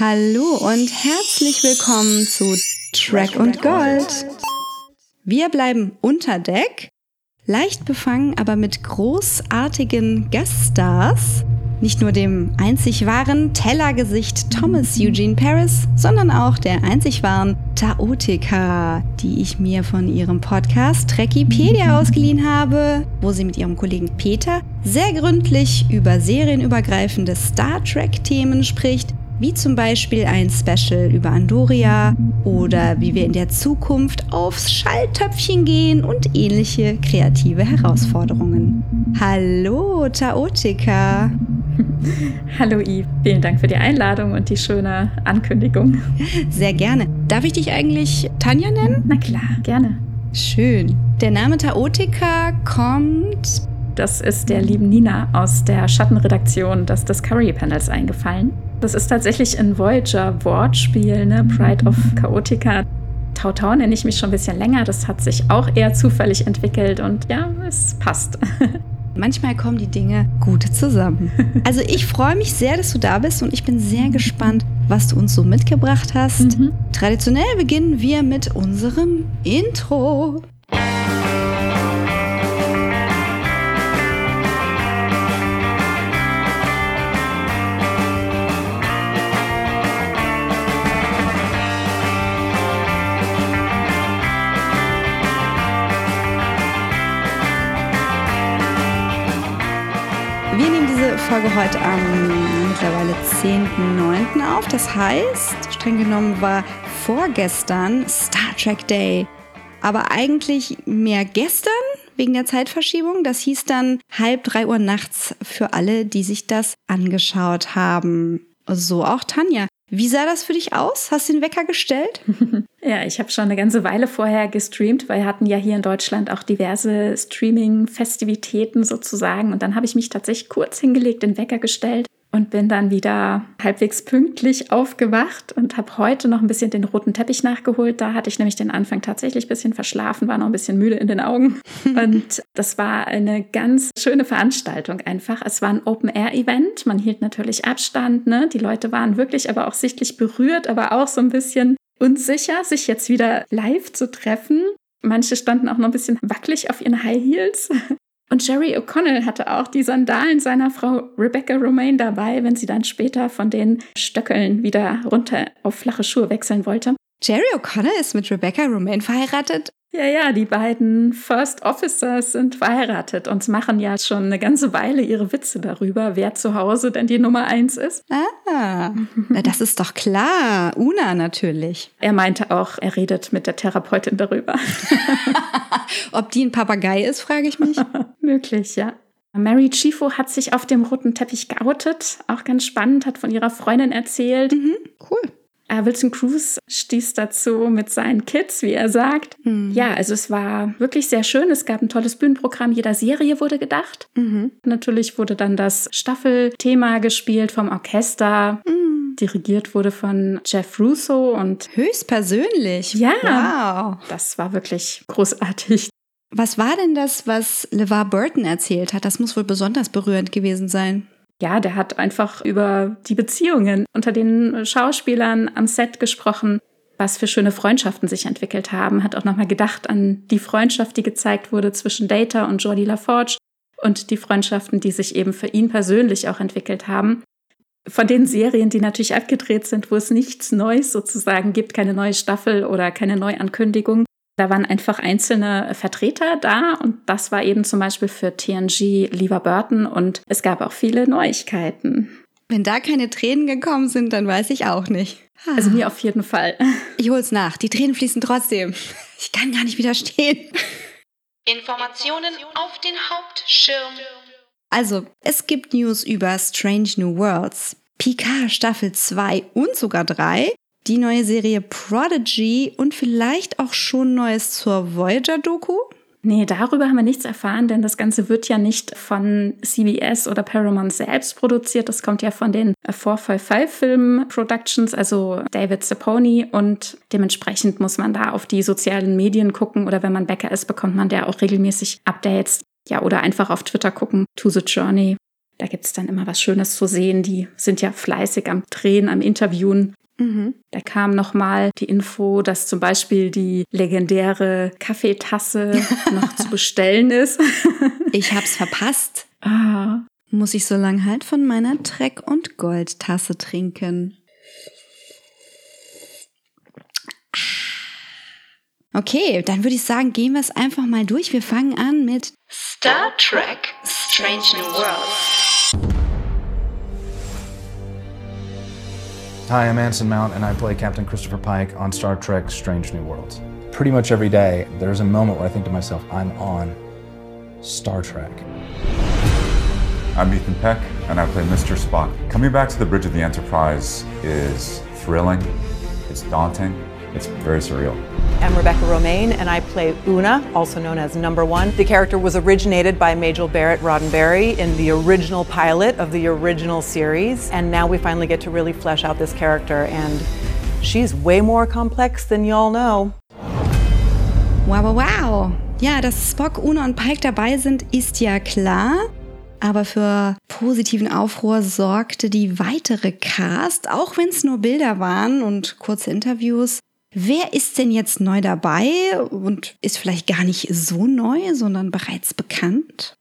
Hallo und herzlich willkommen zu Track und Gold. Wir bleiben unter Deck, leicht befangen, aber mit großartigen Gaststars. Nicht nur dem einzig wahren Tellergesicht Thomas Eugene Paris, sondern auch der einzig wahren Taotika, die ich mir von ihrem Podcast Trekkipedia ausgeliehen habe, wo sie mit ihrem Kollegen Peter sehr gründlich über serienübergreifende Star Trek-Themen spricht wie zum Beispiel ein Special über Andoria oder wie wir in der Zukunft aufs Schalltöpfchen gehen und ähnliche kreative Herausforderungen. Hallo, Taotika! Hallo Yves, vielen Dank für die Einladung und die schöne Ankündigung. Sehr gerne. Darf ich dich eigentlich Tanja nennen? Na klar, gerne. Schön. Der Name Taotika kommt das ist der lieben Nina aus der Schattenredaktion des Discovery Panels eingefallen. Das ist tatsächlich ein Voyager-Wortspiel, ne? Pride of Chaotica. Tau Tau nenne ich mich schon ein bisschen länger. Das hat sich auch eher zufällig entwickelt und ja, es passt. Manchmal kommen die Dinge gut zusammen. Also ich freue mich sehr, dass du da bist und ich bin sehr gespannt, was du uns so mitgebracht hast. Mhm. Traditionell beginnen wir mit unserem Intro. Folge heute am mittlerweile 10.9. auf. Das heißt, streng genommen war vorgestern Star Trek Day. Aber eigentlich mehr gestern wegen der Zeitverschiebung. Das hieß dann halb drei Uhr nachts für alle, die sich das angeschaut haben. So auch Tanja. Wie sah das für dich aus? Hast du den Wecker gestellt? ja, ich habe schon eine ganze Weile vorher gestreamt, weil wir hatten ja hier in Deutschland auch diverse Streaming-Festivitäten sozusagen. Und dann habe ich mich tatsächlich kurz hingelegt, den Wecker gestellt und bin dann wieder halbwegs pünktlich aufgewacht und habe heute noch ein bisschen den roten Teppich nachgeholt. Da hatte ich nämlich den Anfang tatsächlich ein bisschen verschlafen, war noch ein bisschen müde in den Augen. Und das war eine ganz schöne Veranstaltung einfach. Es war ein Open-Air-Event. Man hielt natürlich Abstand. Ne? Die Leute waren wirklich aber auch sichtlich berührt, aber auch so ein bisschen unsicher, sich jetzt wieder live zu treffen. Manche standen auch noch ein bisschen wackelig auf ihren High Heels. Und Jerry O'Connell hatte auch die Sandalen seiner Frau Rebecca Romaine dabei, wenn sie dann später von den Stöckeln wieder runter auf flache Schuhe wechseln wollte. Jerry O'Connell ist mit Rebecca Romaine verheiratet? Ja, ja, die beiden First Officers sind verheiratet und machen ja schon eine ganze Weile ihre Witze darüber, wer zu Hause denn die Nummer eins ist. Ah, na, das ist doch klar. Una natürlich. Er meinte auch, er redet mit der Therapeutin darüber. Ob die ein Papagei ist, frage ich mich. Möglich, ja. Mary Chifo hat sich auf dem roten Teppich geoutet. Auch ganz spannend, hat von ihrer Freundin erzählt. Mhm, cool. Äh, Wilson Cruz stieß dazu mit seinen Kids, wie er sagt. Mhm. Ja, also es war wirklich sehr schön. Es gab ein tolles Bühnenprogramm. Jeder Serie wurde gedacht. Mhm. Natürlich wurde dann das Staffelthema gespielt vom Orchester. Mhm. Dirigiert wurde von Jeff Russo und höchstpersönlich. Ja, wow. Das war wirklich großartig. Was war denn das, was LeVar Burton erzählt hat? Das muss wohl besonders berührend gewesen sein ja, der hat einfach über die Beziehungen unter den Schauspielern am Set gesprochen, was für schöne Freundschaften sich entwickelt haben, hat auch nochmal gedacht an die Freundschaft, die gezeigt wurde zwischen Data und Jordi LaForge und die Freundschaften, die sich eben für ihn persönlich auch entwickelt haben. Von den Serien, die natürlich abgedreht sind, wo es nichts Neues sozusagen gibt, keine neue Staffel oder keine Neuankündigung, da waren einfach einzelne Vertreter da und das war eben zum Beispiel für TNG Lever Burton und es gab auch viele Neuigkeiten. Wenn da keine Tränen gekommen sind, dann weiß ich auch nicht. Also mir auf jeden Fall. Ich hol's nach. Die Tränen fließen trotzdem. Ich kann gar nicht widerstehen. Informationen auf den Hauptschirm. Also, es gibt News über Strange New Worlds, Picard Staffel 2 und sogar 3 die neue Serie Prodigy und vielleicht auch schon Neues zur Voyager-Doku? Nee, darüber haben wir nichts erfahren, denn das Ganze wird ja nicht von CBS oder Paramount selbst produziert. Das kommt ja von den 455 Film Productions, also David Saponi. Und dementsprechend muss man da auf die sozialen Medien gucken oder wenn man Bäcker ist, bekommt man da auch regelmäßig Updates. Ja, oder einfach auf Twitter gucken, To the Journey. Da gibt es dann immer was Schönes zu sehen. Die sind ja fleißig am Drehen, am Interviewen. Mhm. Da kam nochmal die Info, dass zum Beispiel die legendäre Kaffeetasse noch zu bestellen ist. ich hab's verpasst. Ah. Muss ich so lang halt von meiner Treck- und Goldtasse trinken. Okay, dann würde ich sagen, gehen wir es einfach mal durch. Wir fangen an mit Star Trek Strange New Worlds. Hi, I'm Anson Mount, and I play Captain Christopher Pike on Star Trek Strange New Worlds. Pretty much every day, there's a moment where I think to myself, I'm on Star Trek. I'm Ethan Peck, and I play Mr. Spock. Coming back to the bridge of the Enterprise is thrilling, it's daunting, it's very surreal. I'm Rebecca Romaine, and I play Una, also known as Number One. The character was originated by Majel Barrett Roddenberry in the original pilot of the original series, and now we finally get to really flesh out this character, and she's way more complex than y'all know. Wow, wow, wow. Ja, dass Spock, Una und Pike dabei sind, ist ja klar. Aber für positiven Aufruhr sorgte die weitere Cast, auch wenn es nur Bilder waren und kurze Interviews. Wer ist denn jetzt neu dabei und ist vielleicht gar nicht so neu, sondern bereits bekannt?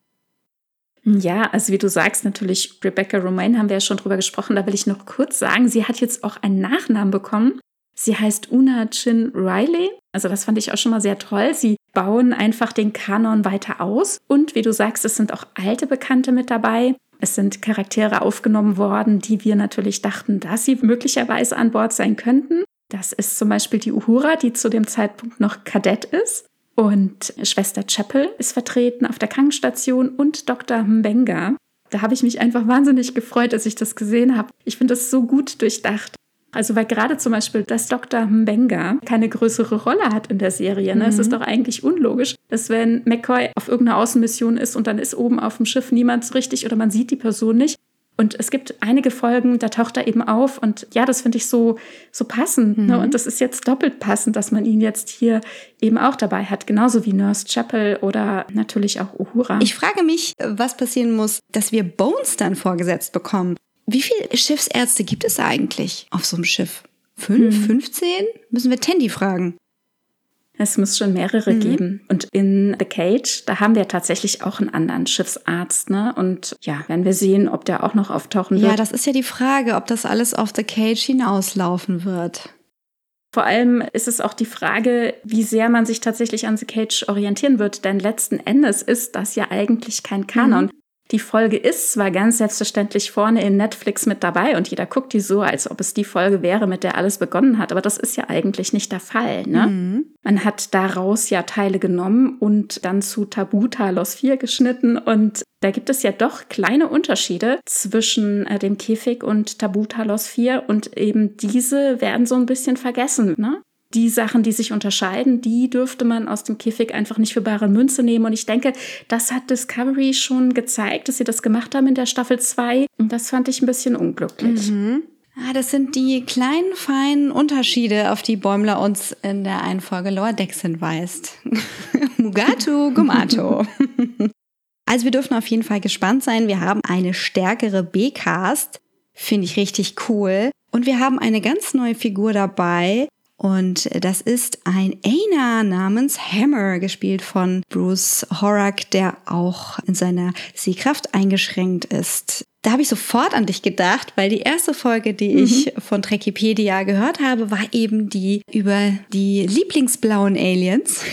Ja, also wie du sagst, natürlich Rebecca Romaine haben wir ja schon drüber gesprochen. Da will ich noch kurz sagen, sie hat jetzt auch einen Nachnamen bekommen. Sie heißt Una Chin Riley. Also das fand ich auch schon mal sehr toll. Sie bauen einfach den Kanon weiter aus. Und wie du sagst, es sind auch alte Bekannte mit dabei. Es sind Charaktere aufgenommen worden, die wir natürlich dachten, dass sie möglicherweise an Bord sein könnten. Das ist zum Beispiel die Uhura, die zu dem Zeitpunkt noch Kadett ist. Und Schwester Chapel ist vertreten auf der Krankenstation und Dr. Mbenga. Da habe ich mich einfach wahnsinnig gefreut, als ich das gesehen habe. Ich finde das so gut durchdacht. Also weil gerade zum Beispiel, dass Dr. Mbenga keine größere Rolle hat in der Serie. Ne? Mhm. Es ist doch eigentlich unlogisch, dass wenn McCoy auf irgendeiner Außenmission ist und dann ist oben auf dem Schiff niemand so richtig oder man sieht die Person nicht, und es gibt einige Folgen, da taucht er eben auf. Und ja, das finde ich so, so passend. Ne? Mhm. Ne? Und das ist jetzt doppelt passend, dass man ihn jetzt hier eben auch dabei hat. Genauso wie Nurse Chapel oder natürlich auch Uhura. Ich frage mich, was passieren muss, dass wir Bones dann vorgesetzt bekommen. Wie viele Schiffsärzte gibt es eigentlich auf so einem Schiff? Fünf, hm. 15? Müssen wir Tandy fragen. Es muss schon mehrere mhm. geben. Und in The Cage, da haben wir tatsächlich auch einen anderen Schiffsarzt, ne? Und ja, werden wir sehen, ob der auch noch auftauchen wird. Ja, das ist ja die Frage, ob das alles auf The Cage hinauslaufen wird. Vor allem ist es auch die Frage, wie sehr man sich tatsächlich an The Cage orientieren wird, denn letzten Endes ist das ja eigentlich kein Kanon. Mhm. Die Folge ist zwar ganz selbstverständlich vorne in Netflix mit dabei und jeder guckt die so, als ob es die Folge wäre, mit der alles begonnen hat, aber das ist ja eigentlich nicht der Fall. Ne? Mhm. Man hat daraus ja Teile genommen und dann zu Tabu Talos 4 geschnitten und da gibt es ja doch kleine Unterschiede zwischen äh, dem Käfig und Tabu Talos 4 und eben diese werden so ein bisschen vergessen. Ne? Die Sachen, die sich unterscheiden, die dürfte man aus dem Käfig einfach nicht für bare Münze nehmen. Und ich denke, das hat Discovery schon gezeigt, dass sie das gemacht haben in der Staffel 2. Und das fand ich ein bisschen unglücklich. Mhm. Ah, das sind die kleinen, feinen Unterschiede, auf die Bäumler uns in der einen Folge Lower Decks hinweist. Mugatu Gumato. also wir dürfen auf jeden Fall gespannt sein. Wir haben eine stärkere B-Cast. Finde ich richtig cool. Und wir haben eine ganz neue Figur dabei, und das ist ein Aina namens Hammer, gespielt von Bruce Horak, der auch in seiner Sehkraft eingeschränkt ist. Da habe ich sofort an dich gedacht, weil die erste Folge, die mhm. ich von Trekipedia gehört habe, war eben die über die Lieblingsblauen Aliens,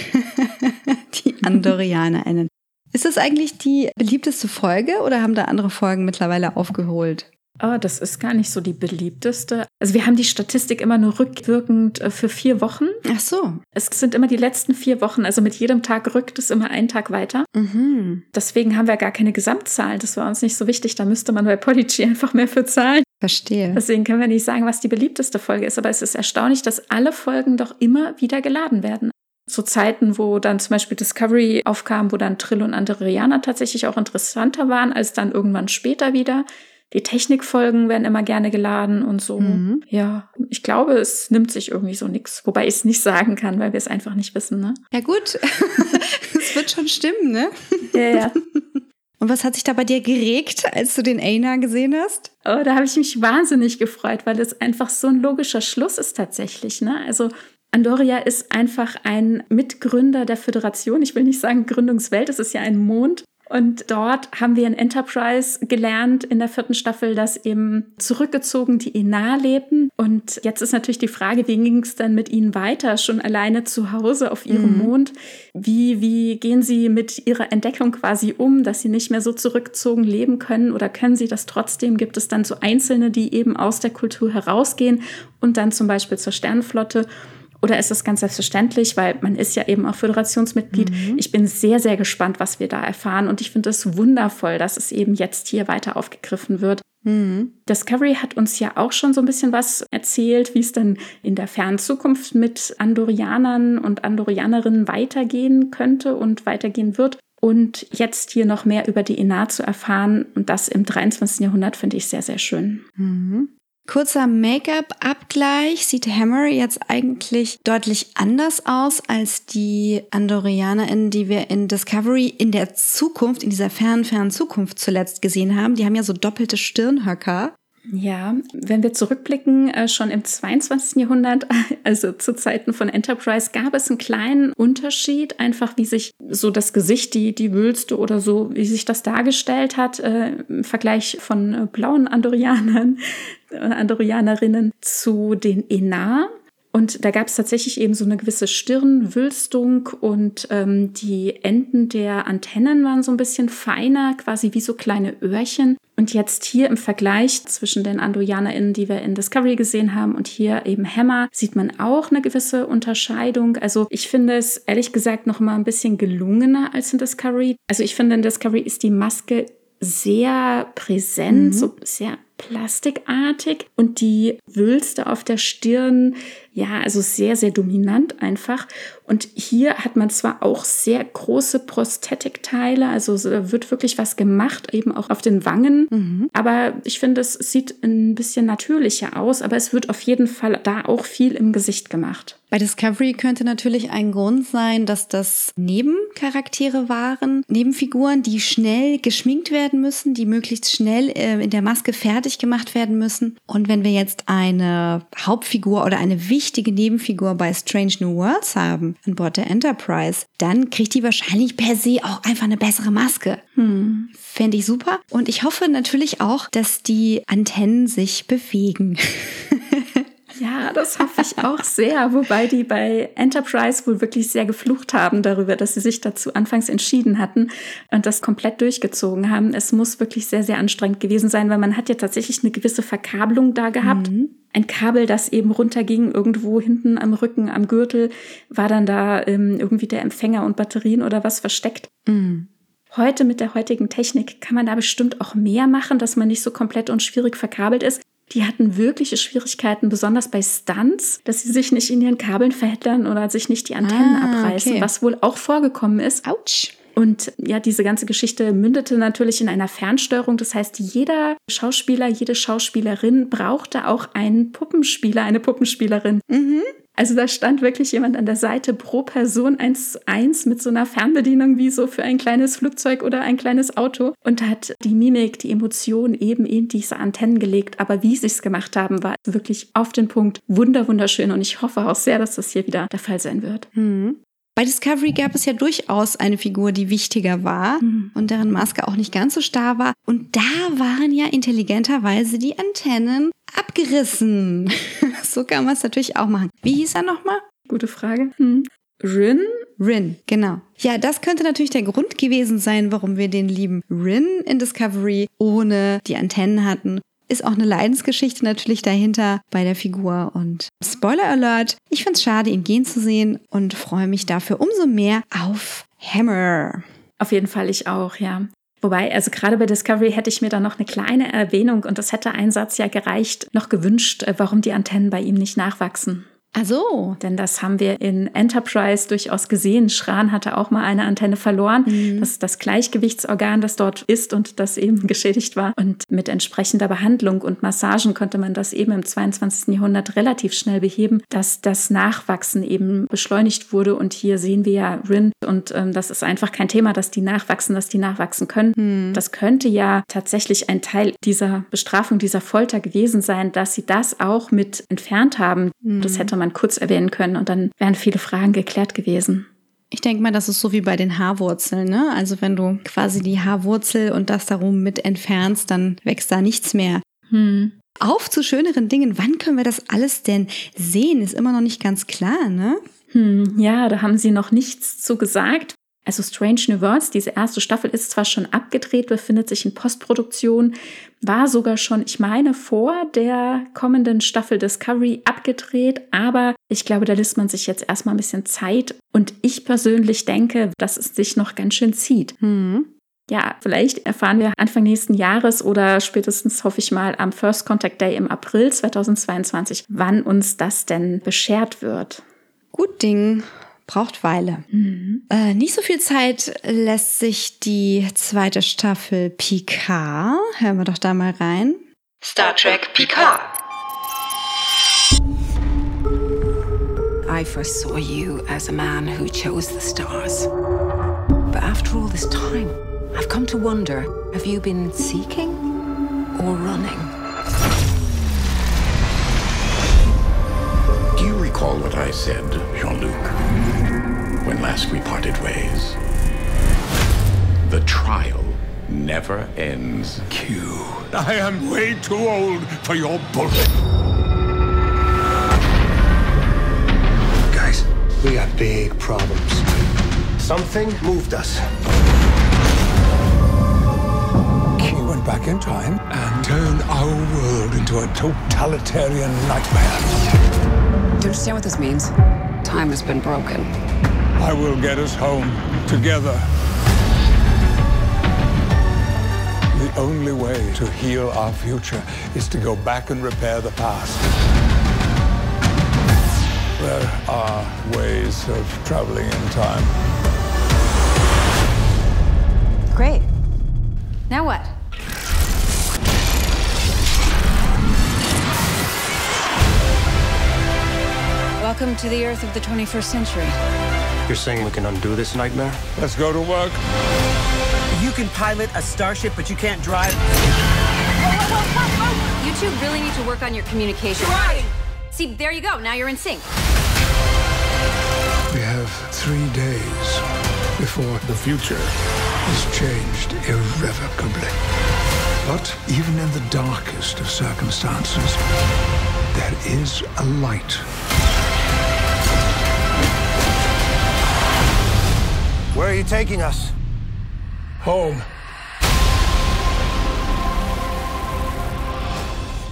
die AndorianerInnen. Ist das eigentlich die beliebteste Folge oder haben da andere Folgen mittlerweile aufgeholt? Oh, das ist gar nicht so die beliebteste. Also wir haben die Statistik immer nur rückwirkend äh, für vier Wochen. Ach so. Es sind immer die letzten vier Wochen. Also mit jedem Tag rückt es immer einen Tag weiter. Mhm. Deswegen haben wir gar keine Gesamtzahl. Das war uns nicht so wichtig. Da müsste man bei Podigy einfach mehr für zahlen. Verstehe. Deswegen können wir nicht sagen, was die beliebteste Folge ist. Aber es ist erstaunlich, dass alle Folgen doch immer wieder geladen werden zu Zeiten, wo dann zum Beispiel Discovery aufkam, wo dann Trill und Andorianer tatsächlich auch interessanter waren als dann irgendwann später wieder. Die Technikfolgen werden immer gerne geladen und so. Mhm. Ja, ich glaube, es nimmt sich irgendwie so nichts. Wobei ich es nicht sagen kann, weil wir es einfach nicht wissen, ne? Ja, gut. Es wird schon stimmen, ne? Ja, ja. Und was hat sich da bei dir geregt, als du den Aina gesehen hast? Oh, da habe ich mich wahnsinnig gefreut, weil es einfach so ein logischer Schluss ist tatsächlich. Ne? Also Andoria ist einfach ein Mitgründer der Föderation. Ich will nicht sagen Gründungswelt, es ist ja ein Mond. Und dort haben wir in Enterprise gelernt in der vierten Staffel, dass eben zurückgezogen die Ena lebten. Und jetzt ist natürlich die Frage, wie ging es dann mit ihnen weiter, schon alleine zu Hause auf ihrem mhm. Mond? Wie, wie gehen sie mit ihrer Entdeckung quasi um, dass sie nicht mehr so zurückgezogen leben können oder können sie das trotzdem? Gibt es dann so Einzelne, die eben aus der Kultur herausgehen und dann zum Beispiel zur Sternenflotte? Oder ist das ganz selbstverständlich, weil man ist ja eben auch Föderationsmitglied. Mhm. Ich bin sehr, sehr gespannt, was wir da erfahren. Und ich finde es wundervoll, dass es eben jetzt hier weiter aufgegriffen wird. Mhm. Discovery hat uns ja auch schon so ein bisschen was erzählt, wie es dann in der fernen Zukunft mit Andorianern und Andorianerinnen weitergehen könnte und weitergehen wird. Und jetzt hier noch mehr über die Enar zu erfahren und das im 23. Jahrhundert finde ich sehr, sehr schön. Mhm. Kurzer Make-up-Abgleich. Sieht Hammer jetzt eigentlich deutlich anders aus als die AndorianerInnen, die wir in Discovery in der Zukunft, in dieser fernen, fernen Zukunft zuletzt gesehen haben. Die haben ja so doppelte Stirnhöcker. Ja, wenn wir zurückblicken, äh, schon im 22. Jahrhundert, also zu Zeiten von Enterprise, gab es einen kleinen Unterschied, einfach wie sich so das Gesicht, die, die Wülste oder so, wie sich das dargestellt hat, äh, im Vergleich von äh, blauen Andorianern Andorianerinnen zu den Enar. Und da gab es tatsächlich eben so eine gewisse Stirnwülstung und ähm, die Enden der Antennen waren so ein bisschen feiner, quasi wie so kleine Öhrchen. Und jetzt hier im Vergleich zwischen den AndorianerInnen, die wir in Discovery gesehen haben, und hier eben Hammer, sieht man auch eine gewisse Unterscheidung. Also ich finde es ehrlich gesagt noch mal ein bisschen gelungener als in Discovery. Also ich finde in Discovery ist die Maske sehr präsent, mhm. so sehr plastikartig und die Wülste auf der Stirn, ja, also sehr, sehr dominant einfach. Und hier hat man zwar auch sehr große Prosthetikteile, also da wird wirklich was gemacht, eben auch auf den Wangen. Mhm. Aber ich finde, es sieht ein bisschen natürlicher aus, aber es wird auf jeden Fall da auch viel im Gesicht gemacht. Bei Discovery könnte natürlich ein Grund sein, dass das Nebencharaktere waren, Nebenfiguren, die schnell geschminkt werden müssen, die möglichst schnell äh, in der Maske fertig gemacht werden müssen. Und wenn wir jetzt eine Hauptfigur oder eine wichtige Nebenfigur bei Strange New Worlds haben an Bord der Enterprise, dann kriegt die wahrscheinlich per se auch einfach eine bessere Maske. Hm. Fände ich super. Und ich hoffe natürlich auch, dass die Antennen sich bewegen. Ja, das hoffe ich auch sehr. Wobei die bei Enterprise wohl wirklich sehr geflucht haben darüber, dass sie sich dazu anfangs entschieden hatten und das komplett durchgezogen haben. Es muss wirklich sehr, sehr anstrengend gewesen sein, weil man hat ja tatsächlich eine gewisse Verkabelung da gehabt. Mhm. Ein Kabel, das eben runterging, irgendwo hinten am Rücken, am Gürtel, war dann da ähm, irgendwie der Empfänger und Batterien oder was versteckt. Mhm. Heute mit der heutigen Technik kann man da bestimmt auch mehr machen, dass man nicht so komplett und schwierig verkabelt ist. Die hatten wirkliche Schwierigkeiten, besonders bei Stunts, dass sie sich nicht in ihren Kabeln verhättern oder sich nicht die Antennen ah, abreißen, okay. was wohl auch vorgekommen ist. Autsch. Und ja, diese ganze Geschichte mündete natürlich in einer Fernsteuerung. Das heißt, jeder Schauspieler, jede Schauspielerin brauchte auch einen Puppenspieler, eine Puppenspielerin. Mhm. Also da stand wirklich jemand an der Seite pro Person eins zu eins mit so einer Fernbedienung wie so für ein kleines Flugzeug oder ein kleines Auto und hat die Mimik, die Emotion eben in diese Antennen gelegt. Aber wie sie es gemacht haben, war wirklich auf den Punkt wunder wunderschön und ich hoffe auch sehr, dass das hier wieder der Fall sein wird. Mhm. Bei Discovery gab es ja durchaus eine Figur, die wichtiger war mhm. und deren Maske auch nicht ganz so starr war. Und da waren ja intelligenterweise die Antennen abgerissen. so kann man es natürlich auch machen. Wie hieß er nochmal? Gute Frage. Hm. Rin? Rin, genau. Ja, das könnte natürlich der Grund gewesen sein, warum wir den lieben Rin in Discovery ohne die Antennen hatten. Ist auch eine Leidensgeschichte natürlich dahinter bei der Figur. Und Spoiler Alert, ich finde es schade, ihn gehen zu sehen und freue mich dafür umso mehr auf Hammer. Auf jeden Fall ich auch, ja. Wobei, also gerade bei Discovery hätte ich mir da noch eine kleine Erwähnung und das hätte ein Satz ja gereicht, noch gewünscht, äh, warum die Antennen bei ihm nicht nachwachsen. Ach so. Denn das haben wir in Enterprise durchaus gesehen. Schran hatte auch mal eine Antenne verloren. Mhm. Das ist das Gleichgewichtsorgan, das dort ist und das eben geschädigt war. Und mit entsprechender Behandlung und Massagen konnte man das eben im 22. Jahrhundert relativ schnell beheben, dass das Nachwachsen eben beschleunigt wurde. Und hier sehen wir ja Rin und ähm, das ist einfach kein Thema, dass die nachwachsen, dass die nachwachsen können. Mhm. Das könnte ja tatsächlich ein Teil dieser Bestrafung, dieser Folter gewesen sein, dass sie das auch mit entfernt haben. Mhm. Das hätte man kurz erwähnen können und dann wären viele Fragen geklärt gewesen. Ich denke mal, das ist so wie bei den Haarwurzeln, ne? Also wenn du quasi die Haarwurzel und das darum mit entfernst, dann wächst da nichts mehr. Hm. Auf zu schöneren Dingen. Wann können wir das alles denn sehen? Ist immer noch nicht ganz klar, ne? Hm, ja, da haben sie noch nichts zu gesagt. Also Strange New Worlds, diese erste Staffel ist zwar schon abgedreht, befindet sich in Postproduktion, war sogar schon, ich meine, vor der kommenden Staffel Discovery abgedreht, aber ich glaube, da lässt man sich jetzt erstmal ein bisschen Zeit und ich persönlich denke, dass es sich noch ganz schön zieht. Mhm. Ja, vielleicht erfahren wir Anfang nächsten Jahres oder spätestens hoffe ich mal am First Contact Day im April 2022, wann uns das denn beschert wird. Gut Ding braucht Weile. Mhm. Äh, nicht so viel Zeit lässt sich die zweite Staffel Picard. Hören wir doch da mal rein. Star Trek Picard. I first saw you as a man who chose the stars. But after all this time, I've come to wonder have you been seeking or running? Do you recall what I said, Jean Luc? When last we parted ways. The trial never ends. Q. I am way too old for your bullshit. Guys, we got big problems. Something moved us. Q went back in time and turned our world into a totalitarian nightmare. Do you understand what this means? Time has been broken. I will get us home together. The only way to heal our future is to go back and repair the past. There are ways of traveling in time. Great. Now what? Welcome to the Earth of the 21st century. You're saying we can undo this nightmare? Let's go to work. You can pilot a starship, but you can't drive. You two really need to work on your communication. Right. See, there you go. Now you're in sync. We have three days before the future is changed irrevocably. But even in the darkest of circumstances, there is a light you taking us? Home.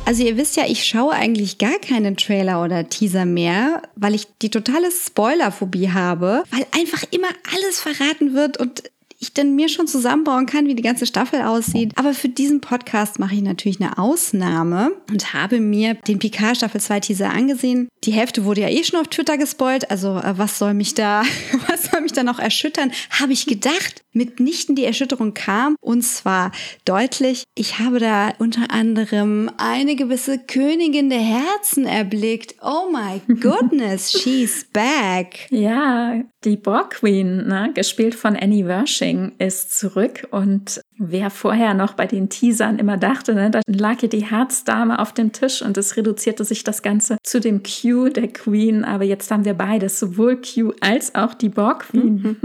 Also ihr wisst ja, ich schaue eigentlich gar keinen Trailer oder Teaser mehr, weil ich die totale Spoilerphobie habe, weil einfach immer alles verraten wird und ich dann mir schon zusammenbauen kann, wie die ganze Staffel aussieht. Aber für diesen Podcast mache ich natürlich eine Ausnahme und habe mir den Picard Staffel 2 Teaser angesehen. Die Hälfte wurde ja eh schon auf Twitter gespoilt, also äh, was soll mich da, was soll mich da noch erschüttern? Habe ich gedacht. Mitnichten die Erschütterung kam und zwar deutlich. Ich habe da unter anderem eine gewisse Königin der Herzen erblickt. Oh my goodness, she's back. Ja, die Borg Queen, ne, gespielt von Annie Wershing, ist zurück und Wer vorher noch bei den Teasern immer dachte, ne, da lag hier die Herzdame auf dem Tisch und es reduzierte sich das Ganze zu dem Q der Queen. Aber jetzt haben wir beides, sowohl Q als auch die Borg Queen.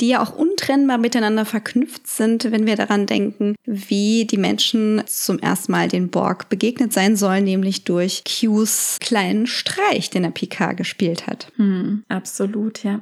Die ja auch untrennbar miteinander verknüpft sind, wenn wir daran denken, wie die Menschen zum ersten Mal den Borg begegnet sein sollen, nämlich durch Qs kleinen Streich, den er Picard gespielt hat. Hm, absolut, ja.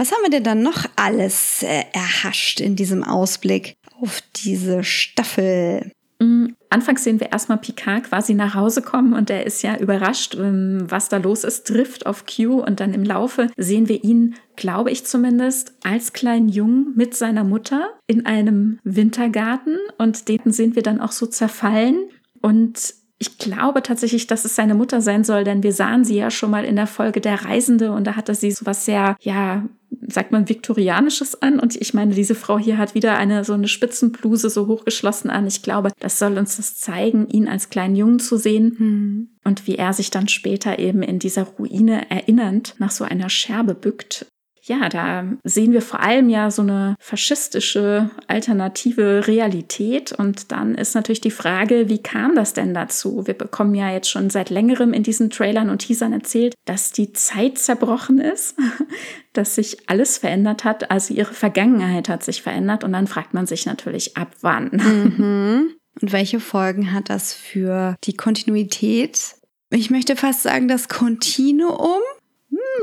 Was haben wir denn dann noch alles äh, erhascht in diesem Ausblick auf diese Staffel? Mhm. Anfangs sehen wir erstmal Picard quasi nach Hause kommen und er ist ja überrascht, ähm, was da los ist, trifft auf Q und dann im Laufe sehen wir ihn, glaube ich zumindest, als kleinen Jungen mit seiner Mutter in einem Wintergarten und den sehen wir dann auch so zerfallen und Ich glaube tatsächlich, dass es seine Mutter sein soll, denn wir sahen sie ja schon mal in der Folge Der Reisende und da hatte sie so was sehr, ja, sagt man, viktorianisches an. Und ich meine, diese Frau hier hat wieder eine so eine Spitzenbluse so hochgeschlossen an. Ich glaube, das soll uns das zeigen, ihn als kleinen Jungen zu sehen Hm. und wie er sich dann später eben in dieser Ruine erinnernd nach so einer Scherbe bückt. Ja, da sehen wir vor allem ja so eine faschistische alternative Realität. Und dann ist natürlich die Frage, wie kam das denn dazu? Wir bekommen ja jetzt schon seit längerem in diesen Trailern und Teasern erzählt, dass die Zeit zerbrochen ist, dass sich alles verändert hat. Also ihre Vergangenheit hat sich verändert. Und dann fragt man sich natürlich, ab wann? Mhm. Und welche Folgen hat das für die Kontinuität? Ich möchte fast sagen, das Kontinuum.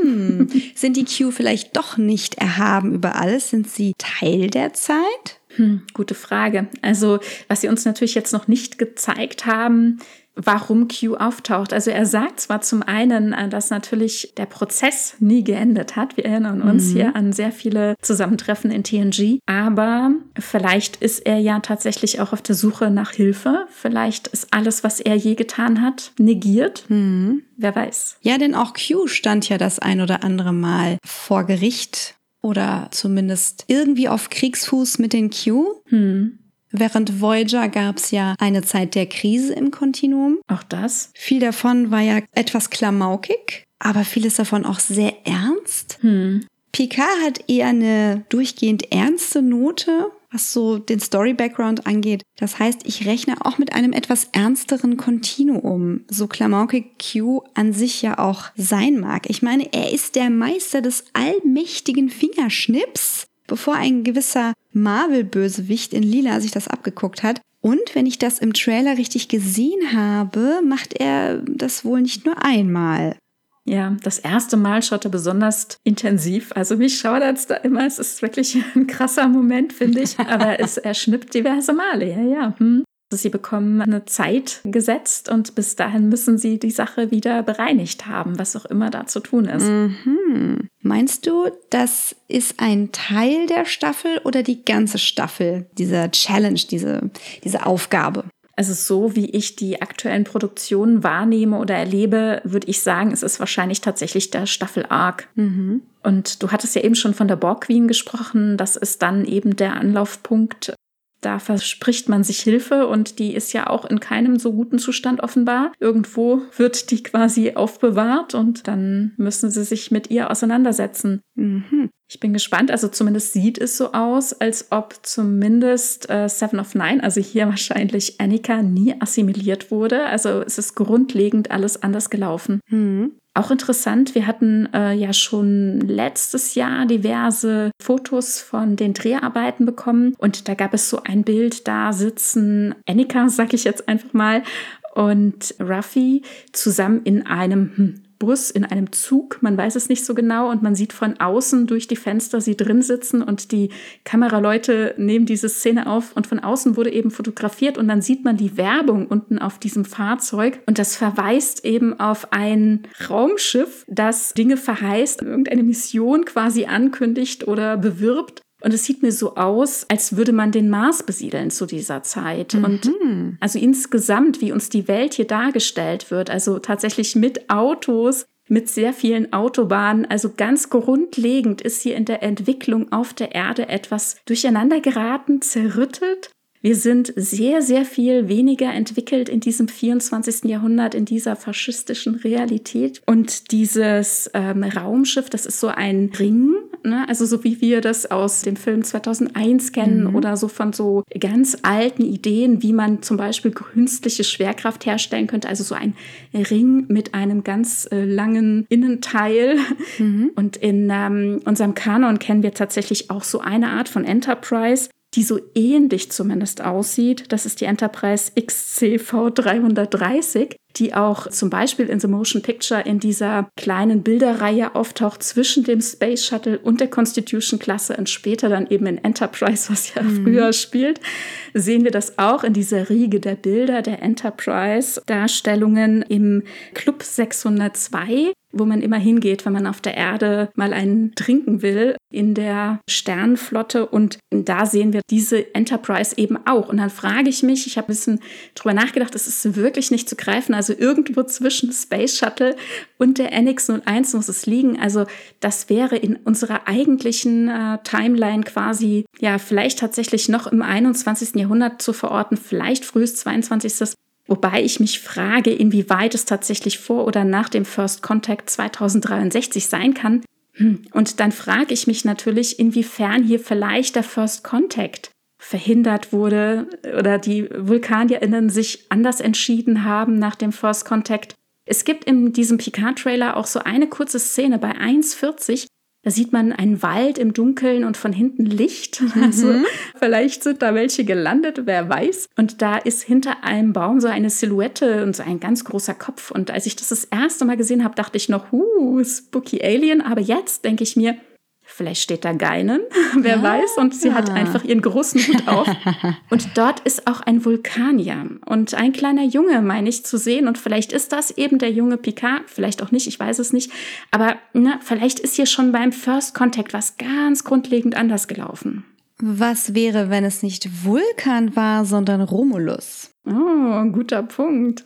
Hm. Sind die Q vielleicht doch nicht erhaben über alles? Sind sie Teil der Zeit? Hm, gute Frage. Also, was sie uns natürlich jetzt noch nicht gezeigt haben, warum Q auftaucht. Also er sagt zwar zum einen, äh, dass natürlich der Prozess nie geendet hat. Wir erinnern uns Mhm. hier an sehr viele Zusammentreffen in TNG. Aber vielleicht ist er ja tatsächlich auch auf der Suche nach Hilfe. Vielleicht ist alles, was er je getan hat, negiert. Mhm. Wer weiß. Ja, denn auch Q stand ja das ein oder andere Mal vor Gericht oder zumindest irgendwie auf Kriegsfuß mit den Q. Hm. Während Voyager gab es ja eine Zeit der Krise im Kontinuum. Auch das. Viel davon war ja etwas klamaukig, aber vieles davon auch sehr ernst. Hm. Picard hat eher eine durchgehend ernste Note, was so den Story-Background angeht. Das heißt, ich rechne auch mit einem etwas ernsteren Kontinuum, so klamaukig Q an sich ja auch sein mag. Ich meine, er ist der Meister des allmächtigen Fingerschnips, bevor ein gewisser Marvel-Bösewicht in Lila sich das abgeguckt hat. Und wenn ich das im Trailer richtig gesehen habe, macht er das wohl nicht nur einmal. Ja, das erste Mal schaut er besonders intensiv. Also mich schaudert es da immer. Es ist wirklich ein krasser Moment, finde ich. Aber es, er schnippt diverse Male. Ja, ja. Hm. Sie bekommen eine Zeit gesetzt und bis dahin müssen sie die Sache wieder bereinigt haben, was auch immer da zu tun ist. Mhm. Meinst du, das ist ein Teil der Staffel oder die ganze Staffel, dieser Challenge, diese, diese Aufgabe? Also so wie ich die aktuellen Produktionen wahrnehme oder erlebe, würde ich sagen, es ist wahrscheinlich tatsächlich der Staffel Arc. Mhm. Und du hattest ja eben schon von der Borg Queen gesprochen. Das ist dann eben der Anlaufpunkt. Da verspricht man sich Hilfe und die ist ja auch in keinem so guten Zustand offenbar. Irgendwo wird die quasi aufbewahrt und dann müssen sie sich mit ihr auseinandersetzen. Mhm. Ich bin gespannt. Also zumindest sieht es so aus, als ob zumindest äh, Seven of Nine, also hier wahrscheinlich Annika, nie assimiliert wurde. Also es ist grundlegend alles anders gelaufen. Mhm. Auch interessant, wir hatten äh, ja schon letztes Jahr diverse Fotos von den Dreharbeiten bekommen und da gab es so ein Bild, da sitzen Annika, sag ich jetzt einfach mal, und Ruffy zusammen in einem hm, Bus, in einem Zug, man weiß es nicht so genau und man sieht von außen durch die Fenster sie drin sitzen und die Kameraleute nehmen diese Szene auf und von außen wurde eben fotografiert und dann sieht man die Werbung unten auf diesem Fahrzeug und das verweist eben auf ein Raumschiff, das Dinge verheißt, irgendeine Mission quasi ankündigt oder bewirbt. Und es sieht mir so aus, als würde man den Mars besiedeln zu dieser Zeit. Und also insgesamt, wie uns die Welt hier dargestellt wird, also tatsächlich mit Autos, mit sehr vielen Autobahnen, also ganz grundlegend ist hier in der Entwicklung auf der Erde etwas durcheinander geraten, zerrüttet. Wir sind sehr, sehr viel weniger entwickelt in diesem 24. Jahrhundert, in dieser faschistischen Realität. Und dieses ähm, Raumschiff, das ist so ein Ring, ne? also so wie wir das aus dem Film 2001 kennen Mhm. oder so von so ganz alten Ideen, wie man zum Beispiel künstliche Schwerkraft herstellen könnte. Also so ein Ring mit einem ganz äh, langen Innenteil. Mhm. Und in ähm, unserem Kanon kennen wir tatsächlich auch so eine Art von Enterprise, die so ähnlich zumindest aussieht. Das ist die Enterprise XCV 330. die auch zum Beispiel in The Motion Picture in dieser kleinen Bilderreihe auftaucht zwischen dem Space Shuttle und der Constitution-Klasse und später dann eben in Enterprise, was ja mhm. früher spielt, sehen wir das auch in dieser Riege der Bilder der Enterprise-Darstellungen im Club 602 wo man immer hingeht, wenn man auf der Erde mal einen trinken will, in der Sternenflotte. Und da sehen wir diese Enterprise eben auch. Und dann frage ich mich, ich habe ein bisschen drüber nachgedacht, das ist wirklich nicht zu greifen. Also irgendwo zwischen Space Shuttle und der NX-01 muss es liegen. Also das wäre in unserer eigentlichen äh, Timeline quasi, ja, vielleicht tatsächlich noch im 21. Jahrhundert zu verorten, vielleicht frühes 22. Wobei ich mich frage, inwieweit es tatsächlich vor oder nach dem First Contact 2063 sein kann. Hm, und dann frage ich mich natürlich, inwiefern hier vielleicht der First Contact verhindert wurde oder die VulkanierInnen sich anders entschieden haben nach dem First Contact. Es gibt in diesem Picard-Trailer auch so eine kurze Szene bei 1,40, da sieht man einen Wald im Dunkeln und von hinten Licht. Also mhm. vielleicht sind da welche gelandet, wer weiß. Und da ist hinter einem Baum so eine Silhouette und so ein ganz großer Kopf. Und als ich das das erste Mal gesehen habe, dachte ich noch, huh, spooky Alien. Aber jetzt denke ich mir, Vielleicht steht da Geinen, wer ja. weiß. Und sie hat einfach ihren großen Hut auf. und dort ist auch ein Vulkanier und ein kleiner Junge, meine ich, zu sehen. Und vielleicht ist das eben der junge Picard, vielleicht auch nicht, ich weiß es nicht. Aber ne, vielleicht ist hier schon beim First Contact was ganz grundlegend anders gelaufen. Was wäre, wenn es nicht Vulkan war, sondern Romulus? Oh, ein guter Punkt.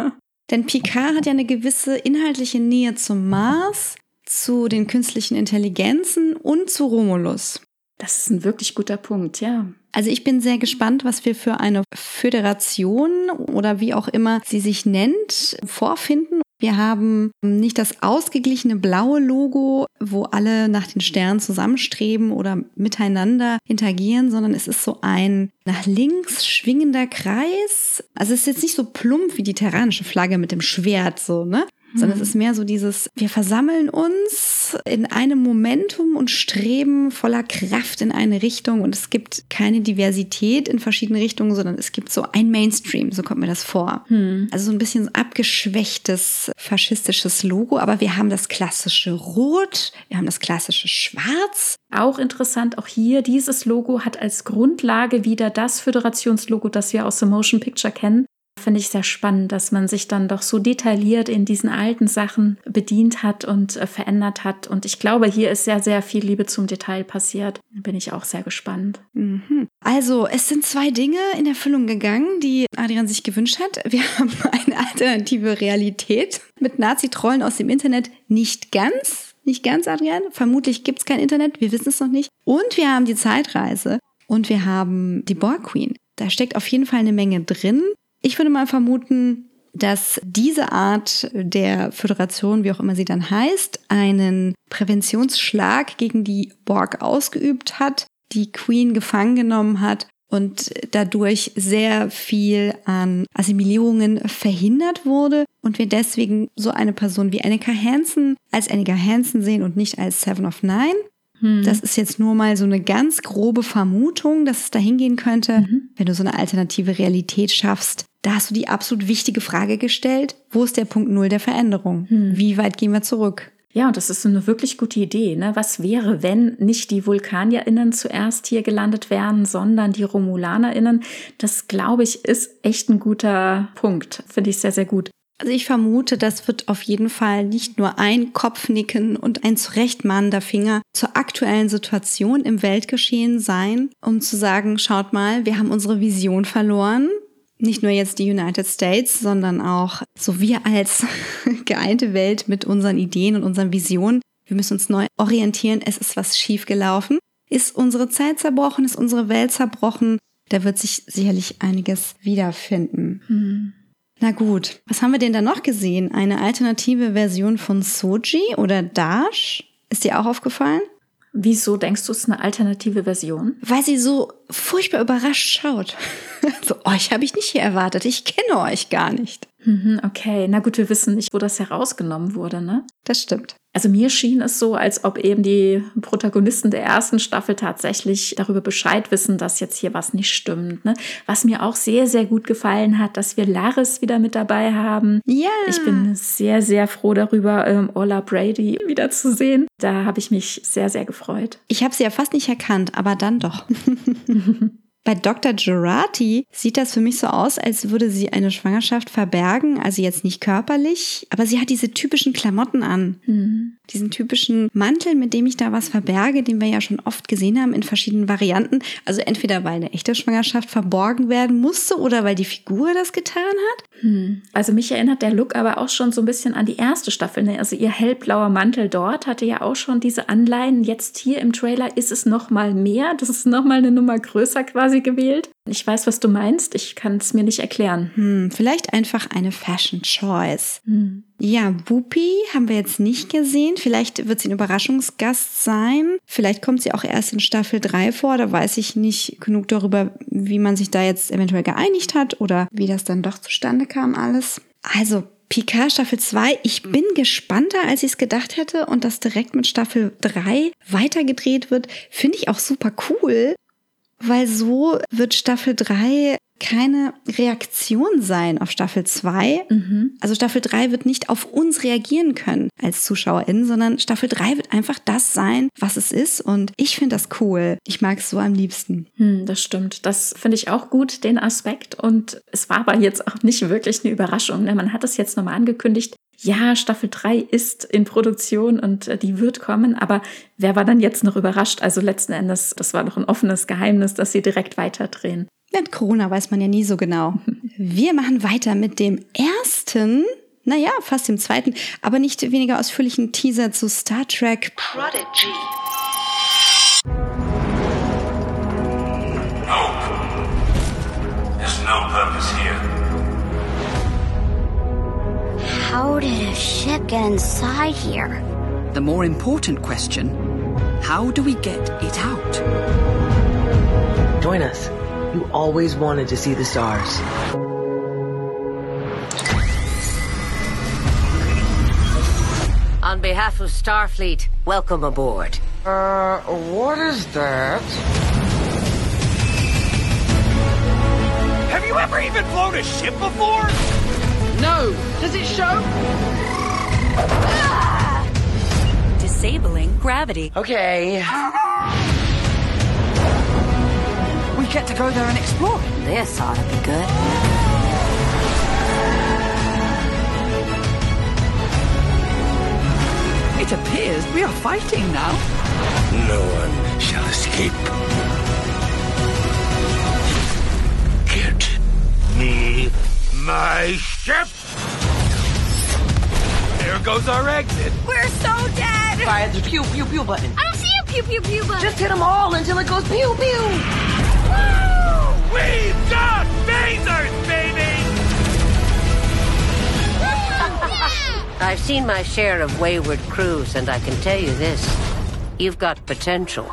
Denn Picard hat ja eine gewisse inhaltliche Nähe zum Mars zu den künstlichen Intelligenzen und zu Romulus. Das ist ein wirklich guter Punkt, ja. Also ich bin sehr gespannt, was wir für eine Föderation oder wie auch immer sie sich nennt, vorfinden. Wir haben nicht das ausgeglichene blaue Logo, wo alle nach den Sternen zusammenstreben oder miteinander interagieren, sondern es ist so ein nach links schwingender Kreis. Also es ist jetzt nicht so plump wie die terranische Flagge mit dem Schwert, so, ne? Sondern es mhm. ist mehr so dieses, wir versammeln uns in einem Momentum und streben voller Kraft in eine Richtung und es gibt keine Diversität in verschiedene Richtungen, sondern es gibt so ein Mainstream, so kommt mir das vor. Hm. Also so ein bisschen abgeschwächtes faschistisches Logo, aber wir haben das klassische Rot, wir haben das klassische Schwarz. Auch interessant, auch hier dieses Logo hat als Grundlage wieder das Föderationslogo, das wir aus The Motion Picture kennen finde ich sehr spannend, dass man sich dann doch so detailliert in diesen alten Sachen bedient hat und äh, verändert hat. Und ich glaube, hier ist sehr, sehr viel Liebe zum Detail passiert. Bin ich auch sehr gespannt. Mhm. Also, es sind zwei Dinge in Erfüllung gegangen, die Adrian sich gewünscht hat. Wir haben eine alternative Realität mit Nazi-Trollen aus dem Internet. Nicht ganz, nicht ganz, Adrian. Vermutlich gibt es kein Internet, wir wissen es noch nicht. Und wir haben die Zeitreise und wir haben die Borg Queen. Da steckt auf jeden Fall eine Menge drin. Ich würde mal vermuten, dass diese Art der Föderation, wie auch immer sie dann heißt, einen Präventionsschlag gegen die Borg ausgeübt hat, die Queen gefangen genommen hat und dadurch sehr viel an Assimilierungen verhindert wurde und wir deswegen so eine Person wie Annika Hansen als Annika Hansen sehen und nicht als Seven of Nine. Hm. Das ist jetzt nur mal so eine ganz grobe Vermutung, dass es dahin gehen könnte, mhm. wenn du so eine alternative Realität schaffst. Da hast du die absolut wichtige Frage gestellt, wo ist der Punkt Null der Veränderung? Hm. Wie weit gehen wir zurück? Ja, und das ist eine wirklich gute Idee. Ne? Was wäre, wenn nicht die VulkanierInnen zuerst hier gelandet wären, sondern die RomulanerInnen? Das, glaube ich, ist echt ein guter Punkt. Finde ich sehr, sehr gut. Also ich vermute, das wird auf jeden Fall nicht nur ein Kopfnicken und ein zurechtmahnender Finger zur aktuellen Situation im Weltgeschehen sein, um zu sagen, schaut mal, wir haben unsere Vision verloren. Nicht nur jetzt die United States, sondern auch so wir als geeinte Welt mit unseren Ideen und unseren Visionen. Wir müssen uns neu orientieren. Es ist was schiefgelaufen. Ist unsere Zeit zerbrochen? Ist unsere Welt zerbrochen? Da wird sich sicherlich einiges wiederfinden. Hm. Na gut, was haben wir denn da noch gesehen? Eine alternative Version von Soji oder Dash? Ist dir auch aufgefallen? Wieso denkst du, es ist eine alternative Version? Weil sie so furchtbar überrascht schaut. so, euch habe ich nicht hier erwartet. Ich kenne euch gar nicht. Mhm, okay, na gut, wir wissen nicht, wo das herausgenommen wurde, ne? Das stimmt. Also mir schien es so, als ob eben die Protagonisten der ersten Staffel tatsächlich darüber Bescheid wissen, dass jetzt hier was nicht stimmt. Ne? Was mir auch sehr, sehr gut gefallen hat, dass wir Laris wieder mit dabei haben. Ja. Ich bin sehr, sehr froh darüber, ähm, Ola Brady wieder zu sehen. Da habe ich mich sehr, sehr gefreut. Ich habe sie ja fast nicht erkannt, aber dann doch. Bei Dr. Gerati sieht das für mich so aus, als würde sie eine Schwangerschaft verbergen, also jetzt nicht körperlich, aber sie hat diese typischen Klamotten an. Mhm. Diesen typischen Mantel, mit dem ich da was verberge, den wir ja schon oft gesehen haben in verschiedenen Varianten. Also entweder weil eine echte Schwangerschaft verborgen werden musste oder weil die Figur das getan hat. Hm. Also mich erinnert der Look aber auch schon so ein bisschen an die erste Staffel. Ne? Also ihr hellblauer Mantel dort hatte ja auch schon diese Anleihen. Jetzt hier im Trailer ist es noch mal mehr. Das ist noch mal eine Nummer größer quasi gewählt. Ich weiß, was du meinst. Ich kann es mir nicht erklären. Hm, vielleicht einfach eine Fashion Choice. Hm. Ja, Whoopi haben wir jetzt nicht gesehen. Vielleicht wird sie ein Überraschungsgast sein. Vielleicht kommt sie auch erst in Staffel 3 vor. Da weiß ich nicht genug darüber, wie man sich da jetzt eventuell geeinigt hat oder wie das dann doch zustande kam alles. Also Picard Staffel 2, ich bin gespannter, als ich es gedacht hätte und das direkt mit Staffel 3 weitergedreht wird, finde ich auch super cool weil so wird Staffel 3 keine Reaktion sein auf Staffel 2. Mhm. Also Staffel 3 wird nicht auf uns reagieren können als ZuschauerInnen, sondern Staffel 3 wird einfach das sein, was es ist. Und ich finde das cool. Ich mag es so am liebsten. Hm, das stimmt. Das finde ich auch gut, den Aspekt. Und es war aber jetzt auch nicht wirklich eine Überraschung. Ne? Man hat es jetzt nochmal angekündigt. Ja, Staffel 3 ist in Produktion und äh, die wird kommen, aber wer war dann jetzt noch überrascht? Also letzten Endes, das war doch ein offenes Geheimnis, dass sie direkt weiterdrehen. Mit Corona weiß man ja nie so genau. Wir machen weiter mit dem ersten, naja, fast dem zweiten, aber nicht weniger ausführlichen Teaser zu Star Trek Prodigy. There's no purpose here. How did a ship get inside here? The more important question how do we get it out? Join us. You always wanted to see the stars. On behalf of Starfleet, welcome aboard. Uh, what is that? Have you ever even flown a ship before? No. Does it show? Disabling gravity. Okay. We get to go there and explore. This ought to be good. It appears we are fighting now. No one shall escape. Get me my ship! There goes our exit. We're so dead! Fire the pew pew pew button. I don't see a pew pew pew button. Just hit them all until it goes pew pew. We've got phasers, baby! I've seen my share of wayward crews, and I can tell you this you've got potential.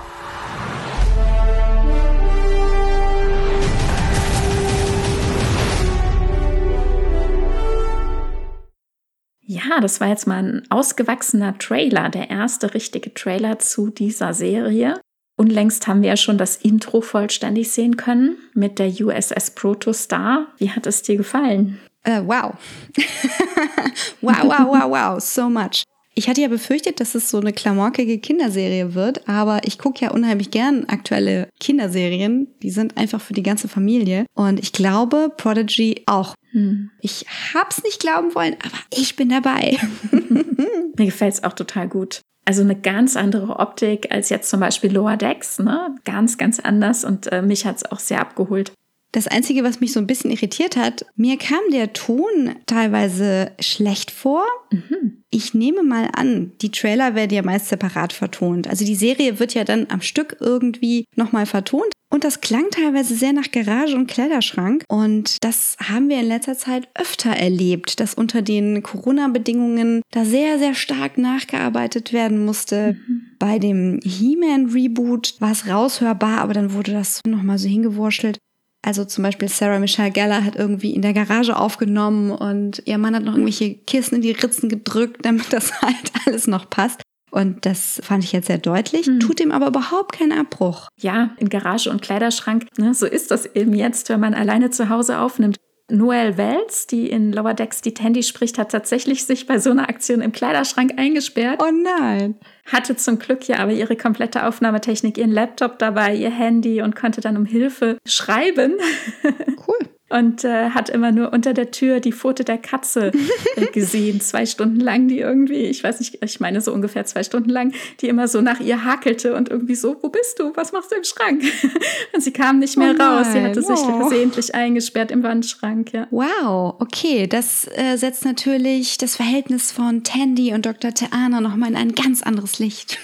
Ja, das war jetzt mal ein ausgewachsener Trailer, der erste richtige Trailer zu dieser Serie. Unlängst haben wir ja schon das Intro vollständig sehen können mit der USS Protostar. Wie hat es dir gefallen? Äh, wow. wow, wow, wow, wow, so much. Ich hatte ja befürchtet, dass es so eine klamorkige Kinderserie wird, aber ich gucke ja unheimlich gern aktuelle Kinderserien. Die sind einfach für die ganze Familie. Und ich glaube, Prodigy auch. Hm. Ich hab's nicht glauben wollen, aber ich bin dabei. Mir gefällt es auch total gut. Also eine ganz andere Optik als jetzt zum Beispiel Lower Decks, ne? Ganz, ganz anders und äh, mich hat es auch sehr abgeholt. Das Einzige, was mich so ein bisschen irritiert hat, mir kam der Ton teilweise schlecht vor. Mhm. Ich nehme mal an, die Trailer werden ja meist separat vertont. Also die Serie wird ja dann am Stück irgendwie nochmal vertont. Und das klang teilweise sehr nach Garage und Kleiderschrank. Und das haben wir in letzter Zeit öfter erlebt, dass unter den Corona-Bedingungen da sehr, sehr stark nachgearbeitet werden musste. Mhm. Bei dem He-Man-Reboot war es raushörbar, aber dann wurde das nochmal so hingewurschtelt. Also zum Beispiel Sarah Michelle Gellar hat irgendwie in der Garage aufgenommen und ihr Mann hat noch irgendwelche Kissen in die Ritzen gedrückt, damit das halt alles noch passt. Und das fand ich jetzt sehr deutlich, mhm. tut ihm aber überhaupt keinen Abbruch. Ja, in Garage und Kleiderschrank, ne, so ist das eben jetzt, wenn man alleine zu Hause aufnimmt. Noelle Wells, die in Lower Decks die Tandy spricht, hat tatsächlich sich bei so einer Aktion im Kleiderschrank eingesperrt. Oh nein. Hatte zum Glück ja aber ihre komplette Aufnahmetechnik, ihren Laptop dabei, ihr Handy und konnte dann um Hilfe schreiben. Cool und äh, hat immer nur unter der Tür die Pfote der Katze äh, gesehen, zwei Stunden lang, die irgendwie, ich weiß nicht, ich meine so ungefähr zwei Stunden lang, die immer so nach ihr hakelte und irgendwie so, wo bist du? Was machst du im Schrank? und sie kam nicht mehr oh raus. Sie hatte sich oh. versehentlich eingesperrt im Wandschrank, ja. Wow, okay, das äh, setzt natürlich das Verhältnis von Tandy und Dr. Teana nochmal in ein ganz anderes Licht.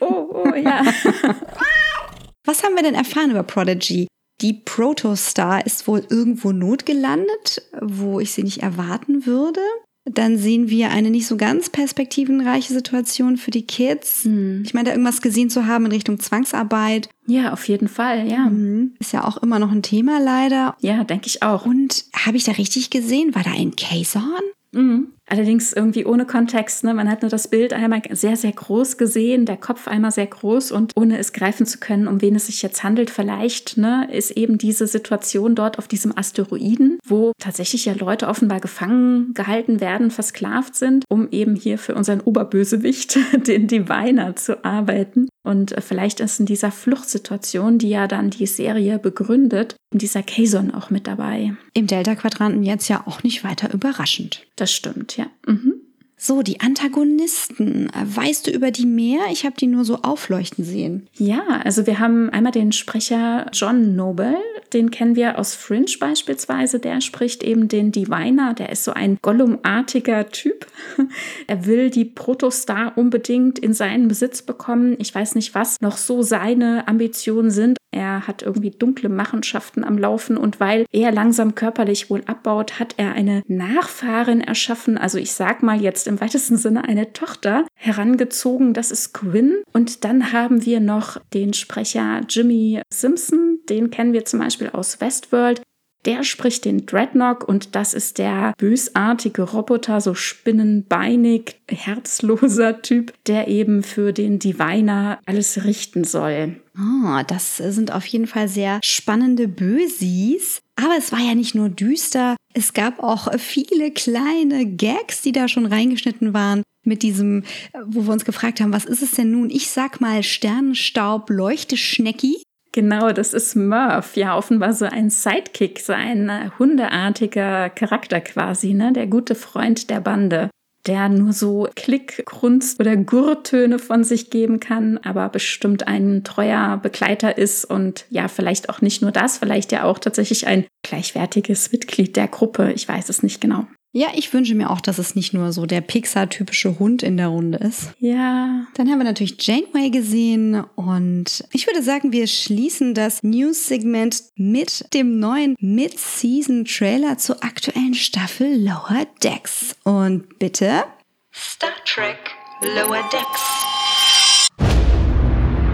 oh, oh, ja. Was haben wir denn erfahren über Prodigy? Die Protostar ist wohl irgendwo notgelandet, wo ich sie nicht erwarten würde. Dann sehen wir eine nicht so ganz perspektivenreiche Situation für die Kids. Hm. Ich meine, da irgendwas gesehen zu haben in Richtung Zwangsarbeit. Ja, auf jeden Fall, ja. Mhm. Ist ja auch immer noch ein Thema leider. Ja, denke ich auch. Und habe ich da richtig gesehen? War da ein Kazon? Mhm. Allerdings irgendwie ohne Kontext. Ne? Man hat nur das Bild einmal sehr, sehr groß gesehen, der Kopf einmal sehr groß und ohne es greifen zu können, um wen es sich jetzt handelt, vielleicht ne, ist eben diese Situation dort auf diesem Asteroiden, wo tatsächlich ja Leute offenbar gefangen gehalten werden, versklavt sind, um eben hier für unseren Oberbösewicht, den Diviner, zu arbeiten. Und äh, vielleicht ist in dieser Fluchtsituation, die ja dann die Serie begründet, dieser Kazon auch mit dabei. Im Delta-Quadranten jetzt ja auch nicht weiter überraschend. Das stimmt, ja. Mhm. So, die Antagonisten. Weißt du über die mehr? Ich habe die nur so aufleuchten sehen. Ja, also wir haben einmal den Sprecher John Noble, den kennen wir aus Fringe beispielsweise. Der spricht eben den Diviner, der ist so ein Gollum-artiger Typ. Er will die Protostar unbedingt in seinen Besitz bekommen. Ich weiß nicht, was noch so seine Ambitionen sind. Er hat irgendwie dunkle Machenschaften am Laufen und weil er langsam körperlich wohl abbaut, hat er eine Nachfahrin erschaffen. Also ich sag mal jetzt im weitesten Sinne eine Tochter herangezogen. Das ist Quinn. Und dann haben wir noch den Sprecher Jimmy Simpson. Den kennen wir zum Beispiel aus Westworld. Der spricht den Dreadnought und das ist der bösartige Roboter, so spinnenbeinig, herzloser Typ, der eben für den Diviner alles richten soll. Oh, das sind auf jeden Fall sehr spannende Bösis. Aber es war ja nicht nur düster, es gab auch viele kleine Gags, die da schon reingeschnitten waren. Mit diesem, wo wir uns gefragt haben, was ist es denn nun? Ich sag mal Sternenstaub, Leuchteschnecki. Genau, das ist Murph. Ja, offenbar so ein Sidekick, so ein hundeartiger Charakter quasi, ne? Der gute Freund der Bande, der nur so Klickgrunzt oder Gurrtöne von sich geben kann, aber bestimmt ein treuer Begleiter ist und ja, vielleicht auch nicht nur das, vielleicht ja auch tatsächlich ein gleichwertiges Mitglied der Gruppe. Ich weiß es nicht genau. Ja, ich wünsche mir auch, dass es nicht nur so der Pixar-typische Hund in der Runde ist. Ja. Dann haben wir natürlich Janeway gesehen und ich würde sagen, wir schließen das News-Segment mit dem neuen Mid-Season-Trailer zur aktuellen Staffel Lower Decks. Und bitte. Star Trek Lower Decks.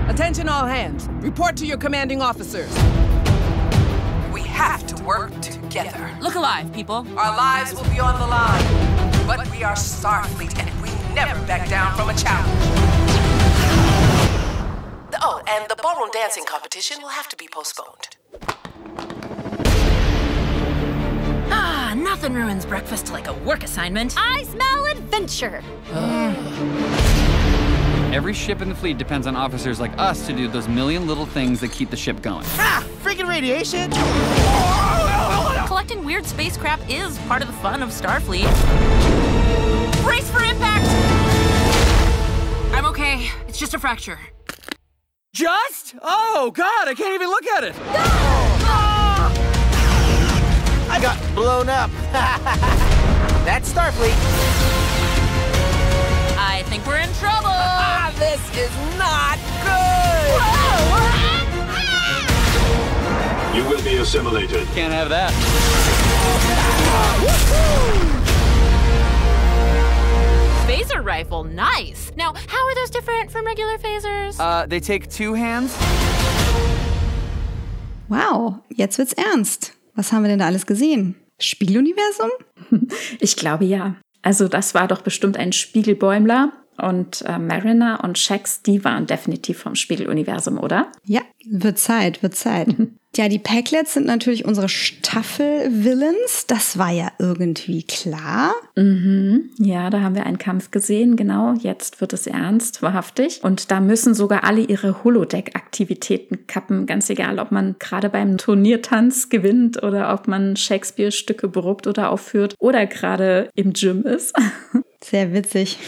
Attention all hands. Report to your commanding officers. We have to work together. Look alive, people. Our lives will be on the line. But we are Starfleet and we never back down from a challenge. Oh, and the ballroom dancing competition will have to be postponed. Ah, nothing ruins breakfast like a work assignment. I smell adventure. Every ship in the fleet depends on officers like us to do those million little things that keep the ship going. Ah, freaking radiation! Collecting weird spacecraft is part of the fun of Starfleet. Brace for impact! I'm okay. It's just a fracture. Just? Oh, God, I can't even look at it! I got blown up. That's Starfleet. I think we're in trouble. Ah, this is not You will be assimilated. Can't have that. Phaser rifle, nice. Now, how are those different from regular phasers? Uh, they take two hands Wow, jetzt wird's ernst. Was haben wir denn da alles gesehen? Spiegeluniversum? Ich glaube ja. Also das war doch bestimmt ein Spiegelbäumler. Und äh, Mariner und Shax, die waren definitiv vom Spiegeluniversum, oder? Ja, wird Zeit, wird Zeit. ja, die Packlets sind natürlich unsere Staffel-Villains. Das war ja irgendwie klar. Mhm. Ja, da haben wir einen Kampf gesehen. Genau, jetzt wird es ernst, wahrhaftig. Und da müssen sogar alle ihre Holodeck-Aktivitäten kappen. Ganz egal, ob man gerade beim Turniertanz gewinnt oder ob man Shakespeare-Stücke beruppt oder aufführt oder gerade im Gym ist. Sehr witzig.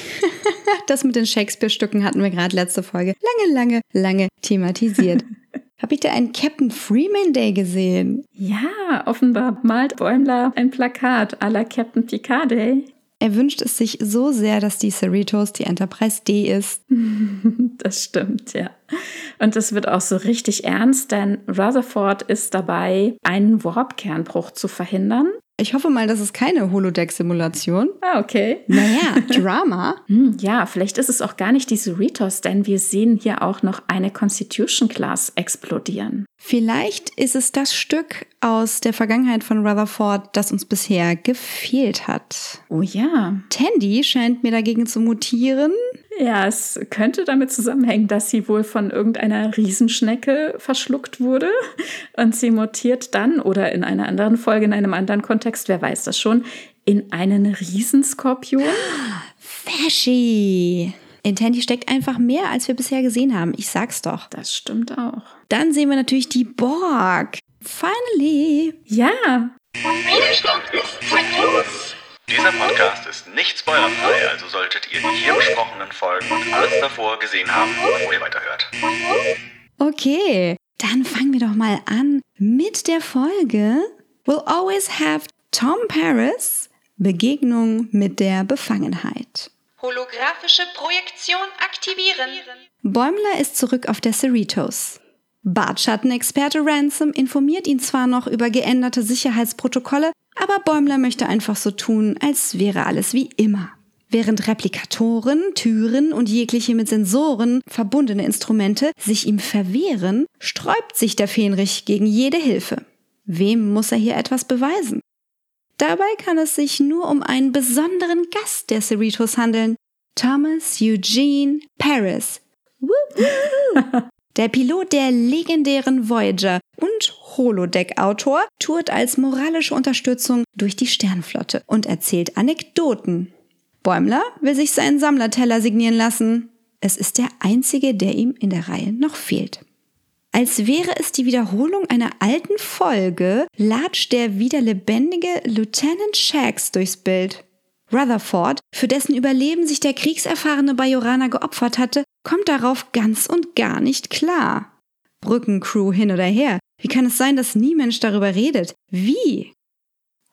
Das mit den Shakespeare-Stücken hatten wir gerade letzte Folge lange, lange, lange thematisiert. Habe ich da einen Captain Freeman Day gesehen? Ja, offenbar malt Bäumler ein Plakat à la Captain Picard Day. Er wünscht es sich so sehr, dass die Cerritos die Enterprise D ist. Das stimmt, ja. Und es wird auch so richtig ernst, denn Rutherford ist dabei, einen Warp-Kernbruch zu verhindern. Ich hoffe mal, das ist keine Holodeck-Simulation. Ah, okay. Naja, Drama. Hm, ja, vielleicht ist es auch gar nicht die Cerritos, denn wir sehen hier auch noch eine Constitution-Class explodieren. Vielleicht ist es das Stück aus der Vergangenheit von Rutherford, das uns bisher gefehlt hat. Oh ja. Tandy scheint mir dagegen zu mutieren. Ja, es könnte damit zusammenhängen, dass sie wohl von irgendeiner Riesenschnecke verschluckt wurde und sie mutiert dann oder in einer anderen Folge, in einem anderen Kontext, wer weiß das schon, in einen Riesenskorpion. Fashy. In Tandy steckt einfach mehr, als wir bisher gesehen haben. Ich sag's doch. Das stimmt auch. Dann sehen wir natürlich die Borg. Finally. Ja. Widerstand ist verloren. Dieser Podcast ist nicht spoilerfrei, also solltet ihr die hier besprochenen Folgen und alles davor gesehen haben, bevor ihr weiterhört. Okay, dann fangen wir doch mal an mit der Folge We'll Always Have Tom Paris Begegnung mit der Befangenheit. Holographische Projektion aktivieren. Bäumler ist zurück auf der Cerritos. Bartschattenexperte Ransom informiert ihn zwar noch über geänderte Sicherheitsprotokolle, aber Bäumler möchte einfach so tun, als wäre alles wie immer. Während Replikatoren, Türen und jegliche mit Sensoren verbundene Instrumente sich ihm verwehren, sträubt sich der Fähnrich gegen jede Hilfe. Wem muss er hier etwas beweisen? Dabei kann es sich nur um einen besonderen Gast der Cerritos handeln. Thomas Eugene Paris. Der Pilot der legendären Voyager und Holodeck-Autor tourt als moralische Unterstützung durch die Sternflotte und erzählt Anekdoten. Bäumler will sich seinen Sammlerteller signieren lassen. Es ist der einzige, der ihm in der Reihe noch fehlt. Als wäre es die Wiederholung einer alten Folge, latscht der wieder lebendige Lieutenant Shax durchs Bild. Rutherford, für dessen Überleben sich der kriegserfahrene Bajoraner geopfert hatte, kommt darauf ganz und gar nicht klar. Brückencrew hin oder her. Wie kann es sein, dass nie Mensch darüber redet? Wie?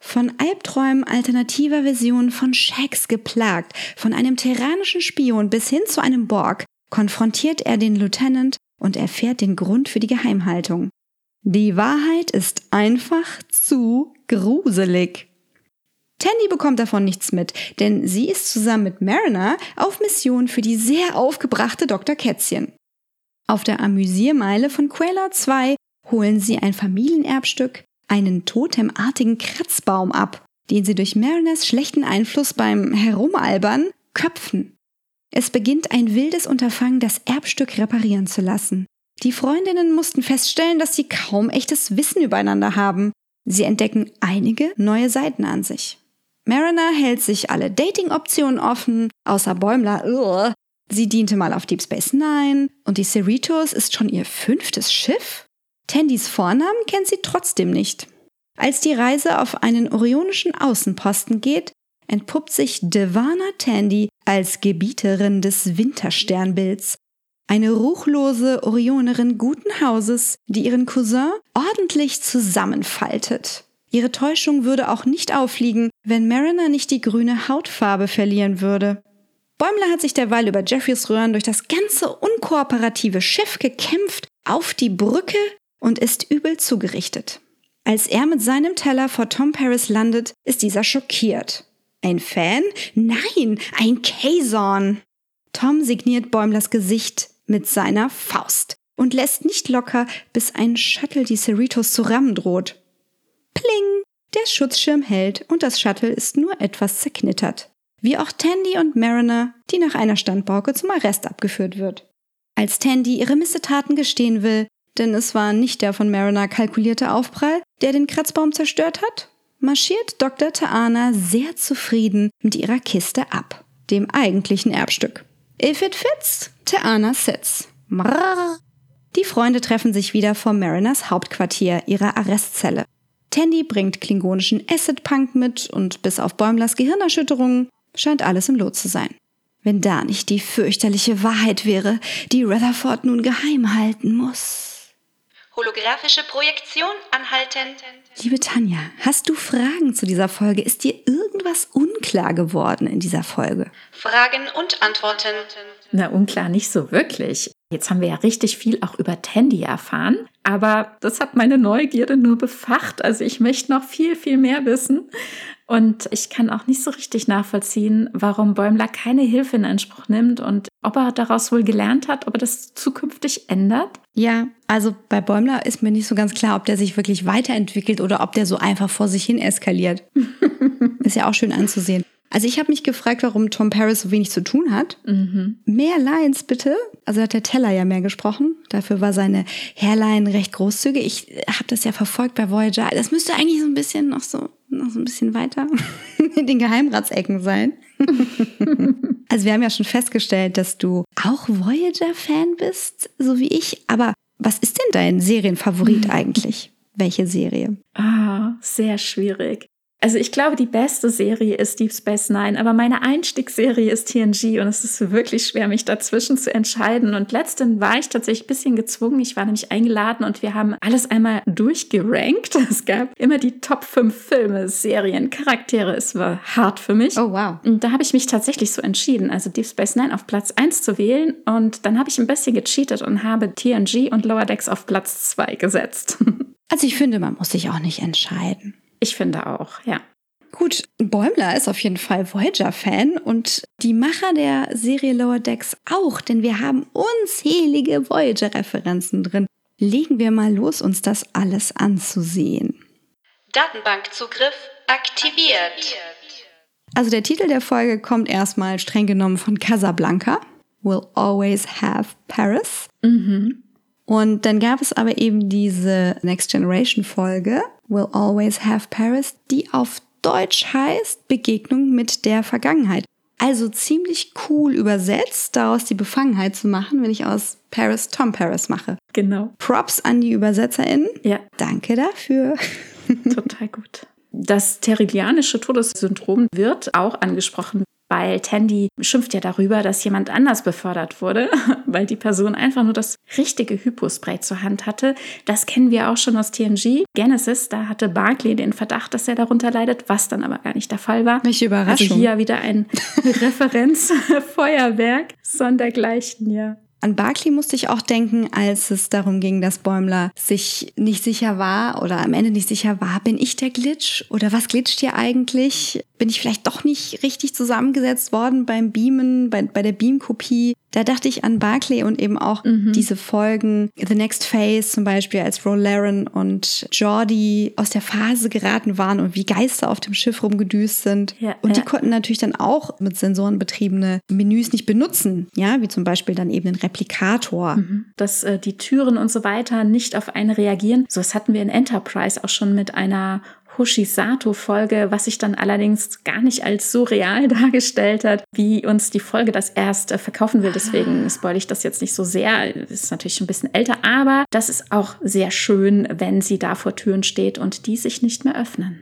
Von Albträumen alternativer Versionen von Shax geplagt, von einem terranischen Spion bis hin zu einem Borg, konfrontiert er den Lieutenant und erfährt den Grund für die Geheimhaltung. Die Wahrheit ist einfach zu gruselig. Tandy bekommt davon nichts mit, denn sie ist zusammen mit Mariner auf Mission für die sehr aufgebrachte Dr. Kätzchen. Auf der Amüsiermeile von Quayla 2 holen sie ein Familienerbstück, einen totemartigen Kratzbaum ab, den sie durch Mariners schlechten Einfluss beim Herumalbern köpfen. Es beginnt ein wildes Unterfangen, das Erbstück reparieren zu lassen. Die Freundinnen mussten feststellen, dass sie kaum echtes Wissen übereinander haben. Sie entdecken einige neue Seiten an sich. Mariner hält sich alle Dating-Optionen offen, außer Bäumler, ugh. sie diente mal auf Deep Space Nine und die Cerritos ist schon ihr fünftes Schiff? Tandys Vornamen kennt sie trotzdem nicht. Als die Reise auf einen orionischen Außenposten geht, entpuppt sich Devana Tandy als Gebieterin des Wintersternbilds, eine ruchlose Orionerin guten Hauses, die ihren Cousin ordentlich zusammenfaltet. Ihre Täuschung würde auch nicht auffliegen, wenn Mariner nicht die grüne Hautfarbe verlieren würde. Bäumler hat sich derweil über Jeffreys Röhren durch das ganze unkooperative Schiff gekämpft, auf die Brücke und ist übel zugerichtet. Als er mit seinem Teller vor Tom Paris landet, ist dieser schockiert. Ein Fan? Nein, ein Kazon! Tom signiert Bäumlers Gesicht mit seiner Faust. und lässt nicht locker, bis ein Shuttle die Cerritos zu rammen droht. Pling! Der Schutzschirm hält und das Shuttle ist nur etwas zerknittert. Wie auch Tandy und Mariner, die nach einer Standbauke zum Arrest abgeführt wird. Als Tandy ihre Missetaten gestehen will, denn es war nicht der von Mariner kalkulierte Aufprall, der den Kratzbaum zerstört hat, marschiert Dr. Taana sehr zufrieden mit ihrer Kiste ab, dem eigentlichen Erbstück. If it fits, Taana sits. Die Freunde treffen sich wieder vor Mariners Hauptquartier, ihrer Arrestzelle. Tandy bringt klingonischen Acid-Punk mit und bis auf Bäumlers Gehirnerschütterungen scheint alles im Lot zu sein. Wenn da nicht die fürchterliche Wahrheit wäre, die Rutherford nun geheim halten muss. Holographische Projektion anhalten. Liebe Tanja, hast du Fragen zu dieser Folge? Ist dir irgendwas unklar geworden in dieser Folge? Fragen und Antworten. Na, unklar nicht so wirklich. Jetzt haben wir ja richtig viel auch über Tandy erfahren, aber das hat meine Neugierde nur befacht. Also ich möchte noch viel, viel mehr wissen. Und ich kann auch nicht so richtig nachvollziehen, warum Bäumler keine Hilfe in Anspruch nimmt und ob er daraus wohl gelernt hat, ob er das zukünftig ändert. Ja, also bei Bäumler ist mir nicht so ganz klar, ob der sich wirklich weiterentwickelt oder ob der so einfach vor sich hin eskaliert. ist ja auch schön anzusehen. Also ich habe mich gefragt, warum Tom Paris so wenig zu tun hat. Mhm. Mehr Lines bitte. Also hat der Teller ja mehr gesprochen. Dafür war seine Hairline recht großzügig. Ich habe das ja verfolgt bei Voyager. Das müsste eigentlich so ein bisschen noch so noch so ein bisschen weiter in den Geheimratsecken sein. also wir haben ja schon festgestellt, dass du auch Voyager-Fan bist, so wie ich. Aber was ist denn dein Serienfavorit eigentlich? Welche Serie? Ah, sehr schwierig. Also ich glaube, die beste Serie ist Deep Space Nine, aber meine Einstiegsserie ist TNG und es ist wirklich schwer, mich dazwischen zu entscheiden. Und letzten war ich tatsächlich ein bisschen gezwungen. Ich war nämlich eingeladen und wir haben alles einmal durchgerankt. Es gab immer die Top 5 Filme, Serien, Charaktere. Es war hart für mich. Oh wow. Und da habe ich mich tatsächlich so entschieden, also Deep Space Nine auf Platz 1 zu wählen. Und dann habe ich ein bisschen gecheatet und habe TNG und Lower Decks auf Platz 2 gesetzt. Also ich finde, man muss sich auch nicht entscheiden. Ich finde auch, ja. Gut, Bäumler ist auf jeden Fall Voyager-Fan und die Macher der Serie Lower Decks auch, denn wir haben unzählige Voyager-Referenzen drin. Legen wir mal los, uns das alles anzusehen. Datenbankzugriff aktiviert. Also der Titel der Folge kommt erstmal streng genommen von Casablanca. Will always have Paris. Mhm. Und dann gab es aber eben diese Next Generation Folge, Will Always Have Paris, die auf Deutsch heißt Begegnung mit der Vergangenheit. Also ziemlich cool übersetzt, daraus die Befangenheit zu machen, wenn ich aus Paris Tom Paris mache. Genau. Props an die ÜbersetzerInnen. Ja. Danke dafür. Total gut. Das terriglianische Todessyndrom wird auch angesprochen, weil Tandy schimpft ja darüber, dass jemand anders befördert wurde, weil die Person einfach nur das richtige Hypospray zur Hand hatte. Das kennen wir auch schon aus TNG. Genesis, da hatte Barclay den Verdacht, dass er darunter leidet, was dann aber gar nicht der Fall war. Welche Überraschung. Also hier wieder ein Referenzfeuerwerk, sondergleichen, ja. An Barclay musste ich auch denken, als es darum ging, dass Bäumler sich nicht sicher war oder am Ende nicht sicher war, bin ich der Glitch oder was glitscht hier eigentlich? Bin ich vielleicht doch nicht richtig zusammengesetzt worden beim Beamen, bei, bei der Beam-Kopie? Da dachte ich an Barclay und eben auch Mhm. diese Folgen The Next Phase zum Beispiel, als Rolaren und Jordi aus der Phase geraten waren und wie Geister auf dem Schiff rumgedüst sind. Ja, und die ja. konnten natürlich dann auch mit Sensoren betriebene Menüs nicht benutzen, ja, wie zum Beispiel dann eben den Replikator. dass äh, die Türen und so weiter nicht auf einen reagieren. So was hatten wir in Enterprise auch schon mit einer Hoshisato-Folge, was sich dann allerdings gar nicht als so real dargestellt hat, wie uns die Folge das erst äh, verkaufen will. Deswegen spoil ich das jetzt nicht so sehr. Ist natürlich schon ein bisschen älter, aber das ist auch sehr schön, wenn sie da vor Türen steht und die sich nicht mehr öffnen.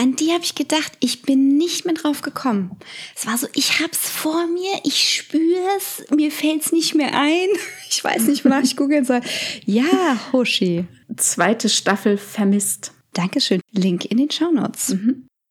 An die habe ich gedacht, ich bin nicht mehr drauf gekommen. Es war so, ich hab's vor mir, ich spüre es, mir fällt's nicht mehr ein. Ich weiß nicht, wonach ich googeln soll. Ja, Hoshi. Zweite Staffel vermisst. Dankeschön. Link in den Shownotes.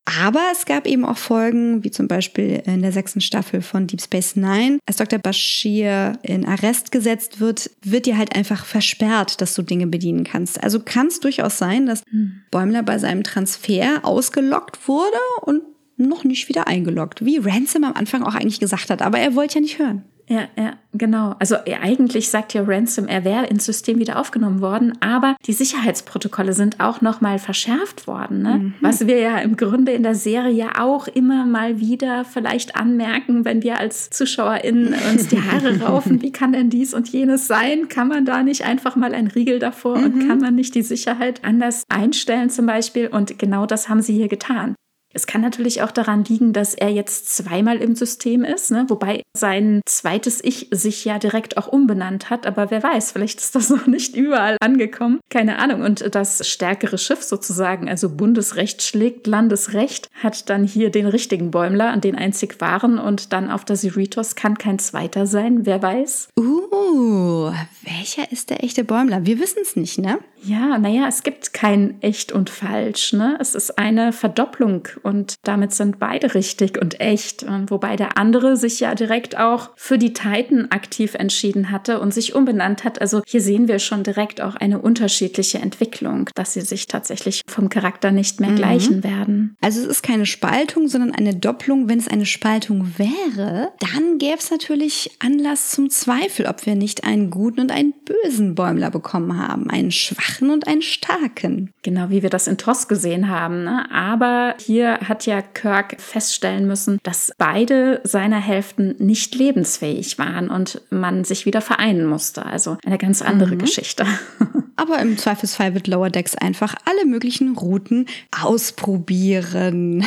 Aber es gab eben auch Folgen, wie zum Beispiel in der sechsten Staffel von Deep Space Nine. Als Dr. Bashir in Arrest gesetzt wird, wird dir halt einfach versperrt, dass du Dinge bedienen kannst. Also kann es durchaus sein, dass Bäumler bei seinem Transfer ausgelockt wurde und noch nicht wieder eingeloggt. Wie Ransom am Anfang auch eigentlich gesagt hat, aber er wollte ja nicht hören. Ja, ja, genau. Also eigentlich sagt ja Ransom, er wäre ins System wieder aufgenommen worden, aber die Sicherheitsprotokolle sind auch noch mal verschärft worden, ne? Mhm. was wir ja im Grunde in der Serie auch immer mal wieder vielleicht anmerken, wenn wir als ZuschauerInnen uns die Haare raufen. Wie kann denn dies und jenes sein? Kann man da nicht einfach mal ein Riegel davor mhm. und kann man nicht die Sicherheit anders einstellen zum Beispiel? Und genau das haben sie hier getan. Es kann natürlich auch daran liegen, dass er jetzt zweimal im System ist, ne? wobei sein zweites Ich sich ja direkt auch umbenannt hat. Aber wer weiß, vielleicht ist das noch nicht überall angekommen. Keine Ahnung. Und das stärkere Schiff sozusagen, also Bundesrecht schlägt Landesrecht, hat dann hier den richtigen Bäumler, an den einzig wahren. Und dann auf der Cerritos kann kein zweiter sein. Wer weiß? Uh, welcher ist der echte Bäumler? Wir wissen es nicht, ne? Ja, naja, es gibt kein echt und falsch. Ne? Es ist eine Verdopplung und damit sind beide richtig und echt. Wobei der andere sich ja direkt auch für die Titan aktiv entschieden hatte und sich umbenannt hat. Also hier sehen wir schon direkt auch eine unterschiedliche Entwicklung, dass sie sich tatsächlich vom Charakter nicht mehr mhm. gleichen werden. Also es ist keine Spaltung, sondern eine Doppelung. Wenn es eine Spaltung wäre, dann gäbe es natürlich Anlass zum Zweifel, ob wir nicht einen guten und einen bösen Bäumler bekommen haben. Einen schwachen und einen starken. Genau wie wir das in Toss gesehen haben. Ne? Aber hier hat ja Kirk feststellen müssen, dass beide seiner Hälften nicht lebensfähig waren und man sich wieder vereinen musste. Also eine ganz andere mhm. Geschichte. Aber im Zweifelsfall wird Lower Decks einfach alle möglichen Routen ausprobieren.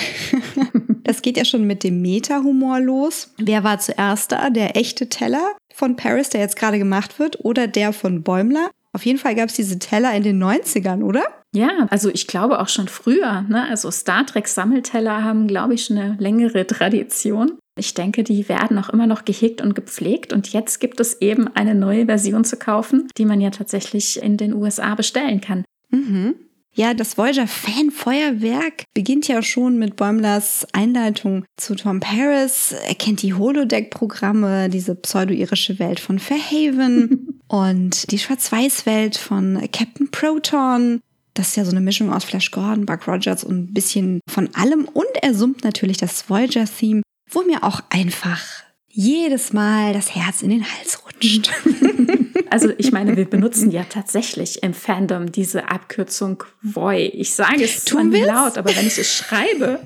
das geht ja schon mit dem Meta-Humor los. Wer war zuerst da? Der echte Teller von Paris, der jetzt gerade gemacht wird, oder der von Bäumler? Auf jeden Fall gab es diese Teller in den 90ern, oder? Ja, also ich glaube auch schon früher. Ne? Also Star Trek Sammelteller haben, glaube ich, eine längere Tradition. Ich denke, die werden auch immer noch gehegt und gepflegt. Und jetzt gibt es eben eine neue Version zu kaufen, die man ja tatsächlich in den USA bestellen kann. Mhm. Ja, das Voyager-Fanfeuerwerk beginnt ja schon mit Bäumlers Einleitung zu Tom Paris. Er kennt die Holodeck-Programme, diese pseudo-irische Welt von Fairhaven und die Schwarz-Weiß-Welt von Captain Proton. Das ist ja so eine Mischung aus Flash Gordon, Buck Rogers und ein bisschen von allem. Und er summt natürlich das Voyager-Theme, wo mir auch einfach jedes Mal das Herz in den Hals rutscht. Also ich meine, wir benutzen ja tatsächlich im Fandom diese Abkürzung Voy. Ich sage es zwar laut, aber wenn ich es schreibe,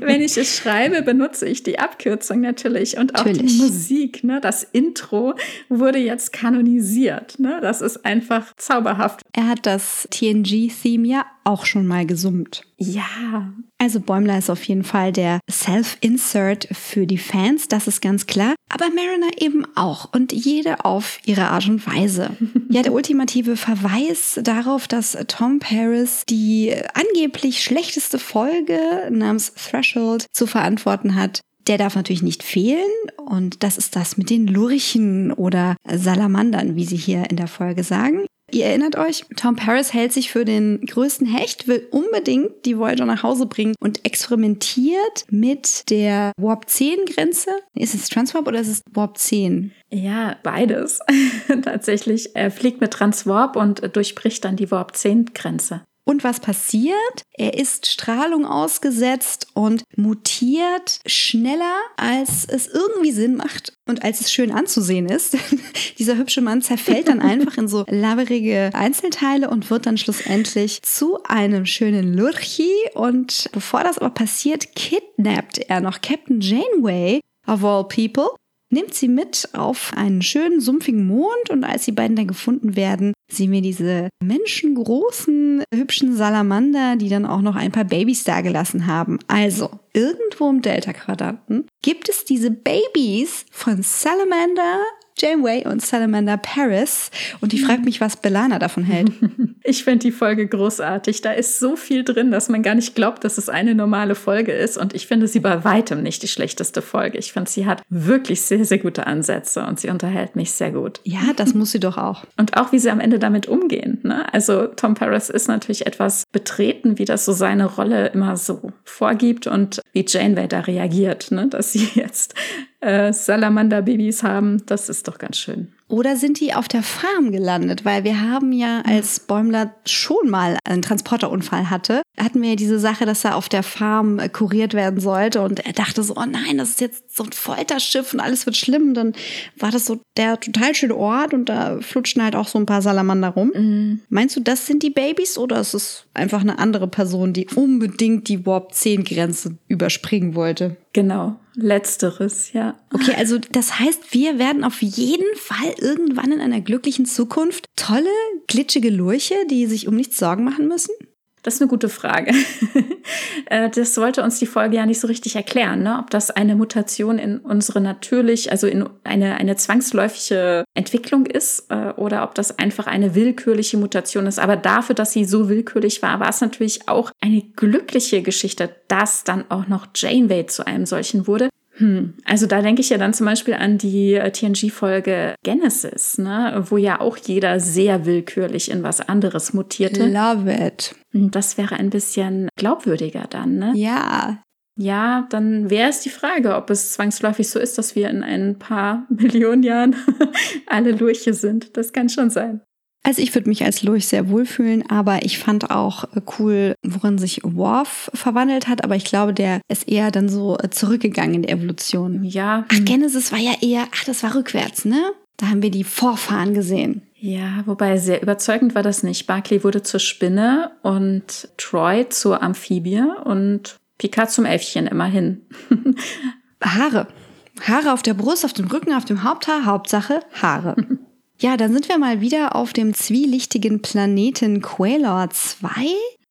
wenn ich es schreibe, benutze ich die Abkürzung natürlich und auch natürlich. die Musik. Ne? Das Intro wurde jetzt kanonisiert. Ne? Das ist einfach zauberhaft. Er hat das TNG-Theme ja auch schon mal gesummt. Ja. Also Bäumler ist auf jeden Fall der Self-Insert für die Fans, das ist ganz klar. Aber Mariner eben auch und jede auf ihre Art und Weise. ja, der ultimative Verweis darauf, dass Tom Paris die angeblich schlechteste Folge namens Threshold zu verantworten hat, der darf natürlich nicht fehlen und das ist das mit den Lurchen oder Salamandern, wie sie hier in der Folge sagen. Ihr erinnert euch, Tom Paris hält sich für den größten Hecht, will unbedingt die Voyager nach Hause bringen und experimentiert mit der Warp 10 Grenze. Ist es Transwarp oder ist es Warp 10? Ja, beides. Tatsächlich. Er fliegt mit Transwarp und durchbricht dann die Warp 10 Grenze. Und was passiert? Er ist Strahlung ausgesetzt und mutiert schneller, als es irgendwie Sinn macht und als es schön anzusehen ist. Dieser hübsche Mann zerfällt dann einfach in so laberige Einzelteile und wird dann schlussendlich zu einem schönen Lurchi. Und bevor das aber passiert, kidnappt er noch Captain Janeway, of all people, nimmt sie mit auf einen schönen, sumpfigen Mond und als die beiden dann gefunden werden, sehen wir diese menschengroßen, hübschen Salamander, die dann auch noch ein paar Babys dagelassen haben. Also, irgendwo im Delta-Quadranten gibt es diese Babys von Salamander Janeway und Salamander Paris. Und ich frage mich, was Belana davon hält. Ich finde die Folge großartig. Da ist so viel drin, dass man gar nicht glaubt, dass es eine normale Folge ist. Und ich finde sie bei weitem nicht die schlechteste Folge. Ich finde, sie hat wirklich sehr, sehr gute Ansätze und sie unterhält mich sehr gut. Ja, das muss sie doch auch. Und auch, wie sie am Ende damit umgehen. Ne? Also Tom Paris ist natürlich etwas betreten, wie das so seine Rolle immer so vorgibt und wie Janeway da reagiert, ne? dass sie jetzt äh, Salamander-Babys haben. Das ist doch ganz schön. Oder sind die auf der Farm gelandet? Weil wir haben ja, als Bäumler schon mal einen Transporterunfall hatte, hatten wir ja diese Sache, dass er auf der Farm äh, kuriert werden sollte. Und er dachte so, oh nein, das ist jetzt so ein Folterschiff und alles wird schlimm. Dann war das so der total schöne Ort und da flutschen halt auch so ein paar Salamander rum. Mhm. Meinst du, das sind die Babys oder ist es einfach eine andere Person, die unbedingt die Warp 10 Grenze überspringen wollte? Genau, letzteres, ja. Okay, also das heißt, wir werden auf jeden Fall irgendwann in einer glücklichen Zukunft tolle, glitschige Lurche, die sich um nichts Sorgen machen müssen? Das ist eine gute Frage. Äh, das sollte uns die Folge ja nicht so richtig erklären, ne? ob das eine Mutation in unsere natürlich, also in eine, eine zwangsläufige Entwicklung ist äh, oder ob das einfach eine willkürliche Mutation ist. Aber dafür, dass sie so willkürlich war, war es natürlich auch eine glückliche Geschichte, dass dann auch noch Janeway zu einem solchen wurde. Hm, also da denke ich ja dann zum Beispiel an die äh, TNG-Folge Genesis, ne, wo ja auch jeder sehr willkürlich in was anderes mutierte. Love it. Das wäre ein bisschen glaubwürdiger dann, ne? Ja. Ja, dann wäre es die Frage, ob es zwangsläufig so ist, dass wir in ein paar Millionen Jahren alle Lurche sind. Das kann schon sein. Also ich würde mich als Lurch sehr wohlfühlen, aber ich fand auch äh, cool, worin sich Worf verwandelt hat. Aber ich glaube, der ist eher dann so äh, zurückgegangen in der Evolution. Ja. Ach, Genesis war ja eher, ach, das war rückwärts, ne? Da haben wir die Vorfahren gesehen. Ja, wobei sehr überzeugend war das nicht. Barclay wurde zur Spinne und Troy zur Amphibie und Picard zum Elfchen immerhin. Haare. Haare auf der Brust, auf dem Rücken, auf dem Haupthaar. Hauptsache Haare. Ja, dann sind wir mal wieder auf dem zwielichtigen Planeten Quailor 2.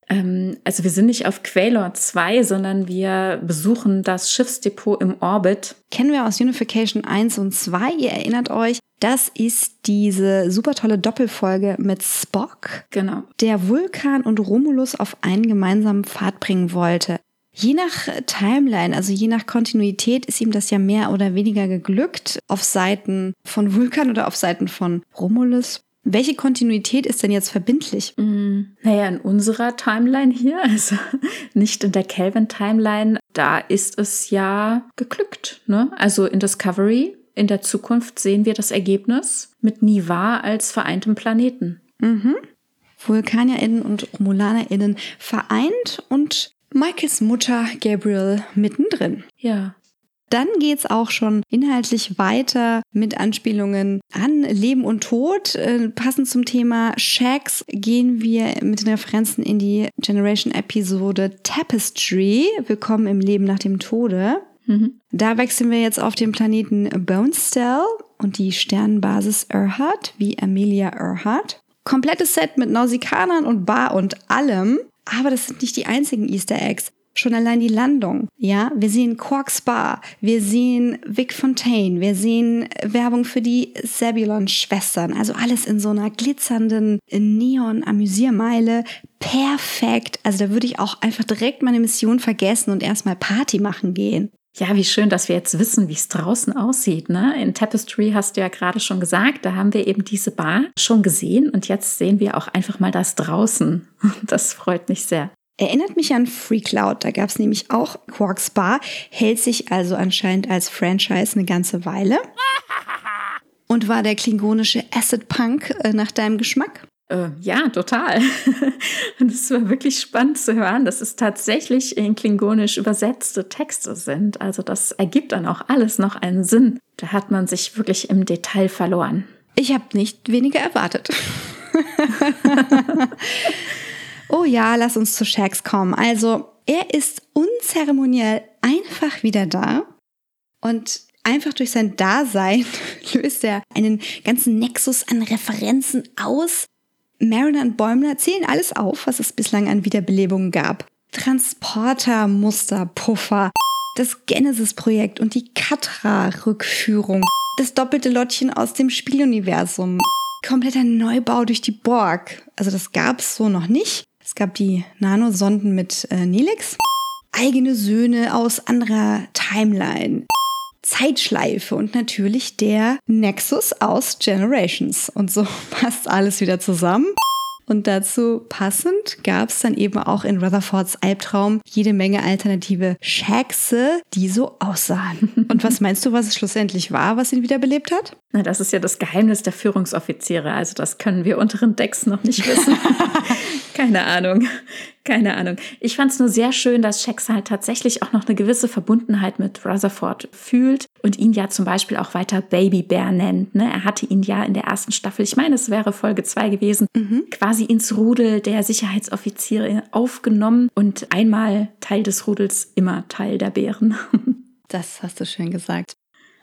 Ähm, also wir sind nicht auf Quailor 2, sondern wir besuchen das Schiffsdepot im Orbit. Kennen wir aus Unification 1 und 2. Ihr erinnert euch, das ist diese super tolle Doppelfolge mit Spock, genau. der Vulkan und Romulus auf einen gemeinsamen Pfad bringen wollte. Je nach Timeline, also je nach Kontinuität, ist ihm das ja mehr oder weniger geglückt. Auf Seiten von Vulkan oder auf Seiten von Romulus. Welche Kontinuität ist denn jetzt verbindlich? Mm, naja, in unserer Timeline hier, also nicht in der Kelvin-Timeline, da ist es ja geglückt. Ne? Also in Discovery, in der Zukunft sehen wir das Ergebnis mit Niva als vereintem Planeten. Mhm. VulkanierInnen und RomulanerInnen vereint und Michaels Mutter Gabriel mittendrin. Ja. Dann geht's auch schon inhaltlich weiter mit Anspielungen an Leben und Tod. Äh, passend zum Thema Shags gehen wir mit den Referenzen in die Generation-Episode Tapestry. Willkommen im Leben nach dem Tode. Mhm. Da wechseln wir jetzt auf den Planeten Bonestell und die Sternenbasis Erhard, wie Amelia Earhart. Komplettes Set mit Nausikanern und Bar und allem. Aber das sind nicht die einzigen Easter Eggs. Schon allein die Landung, ja. Wir sehen Quark's Bar, wir sehen Vic Fontaine, wir sehen Werbung für die Zebulon-Schwestern. Also alles in so einer glitzernden Neon-Amüsiermeile. Perfekt. Also da würde ich auch einfach direkt meine Mission vergessen und erstmal Party machen gehen. Ja, wie schön, dass wir jetzt wissen, wie es draußen aussieht. Ne? In Tapestry hast du ja gerade schon gesagt, da haben wir eben diese Bar schon gesehen und jetzt sehen wir auch einfach mal das draußen. Das freut mich sehr. Erinnert mich an Free Cloud, da gab es nämlich auch Quarks Bar, hält sich also anscheinend als Franchise eine ganze Weile. Und war der klingonische Acid Punk äh, nach deinem Geschmack? Äh, ja, total. Und es war wirklich spannend zu hören, dass es tatsächlich in Klingonisch übersetzte Texte sind. Also das ergibt dann auch alles noch einen Sinn. Da hat man sich wirklich im Detail verloren. Ich habe nicht weniger erwartet. oh ja, lass uns zu Shax kommen. Also, er ist unzeremoniell einfach wieder da und einfach durch sein Dasein löst er einen ganzen Nexus an Referenzen aus. Mariner und Bäumler zählen alles auf, was es bislang an Wiederbelebungen gab. Transporter, Muster, Puffer, das Genesis-Projekt und die Katra-Rückführung, das doppelte Lottchen aus dem Spieluniversum, kompletter Neubau durch die Borg. Also das gab es so noch nicht. Es gab die Nanosonden mit äh, Nelix, eigene Söhne aus anderer Timeline, Zeitschleife und natürlich der Nexus aus Generations. Und so passt alles wieder zusammen. Und dazu passend gab es dann eben auch in Rutherfords Albtraum jede Menge alternative Shaxe, die so aussahen. Und was meinst du, was es schlussendlich war, was ihn wiederbelebt hat? Na, das ist ja das Geheimnis der Führungsoffiziere. Also das können wir unteren Decks noch nicht wissen. Keine Ahnung. Keine Ahnung. Ich fand es nur sehr schön, dass Shax halt tatsächlich auch noch eine gewisse Verbundenheit mit Rutherford fühlt und ihn ja zum Beispiel auch weiter Baby Bear nennt. Ne? Er hatte ihn ja in der ersten Staffel, ich meine, es wäre Folge zwei gewesen, mhm. quasi ins Rudel der Sicherheitsoffiziere aufgenommen und einmal Teil des Rudels, immer Teil der Bären. Das hast du schön gesagt.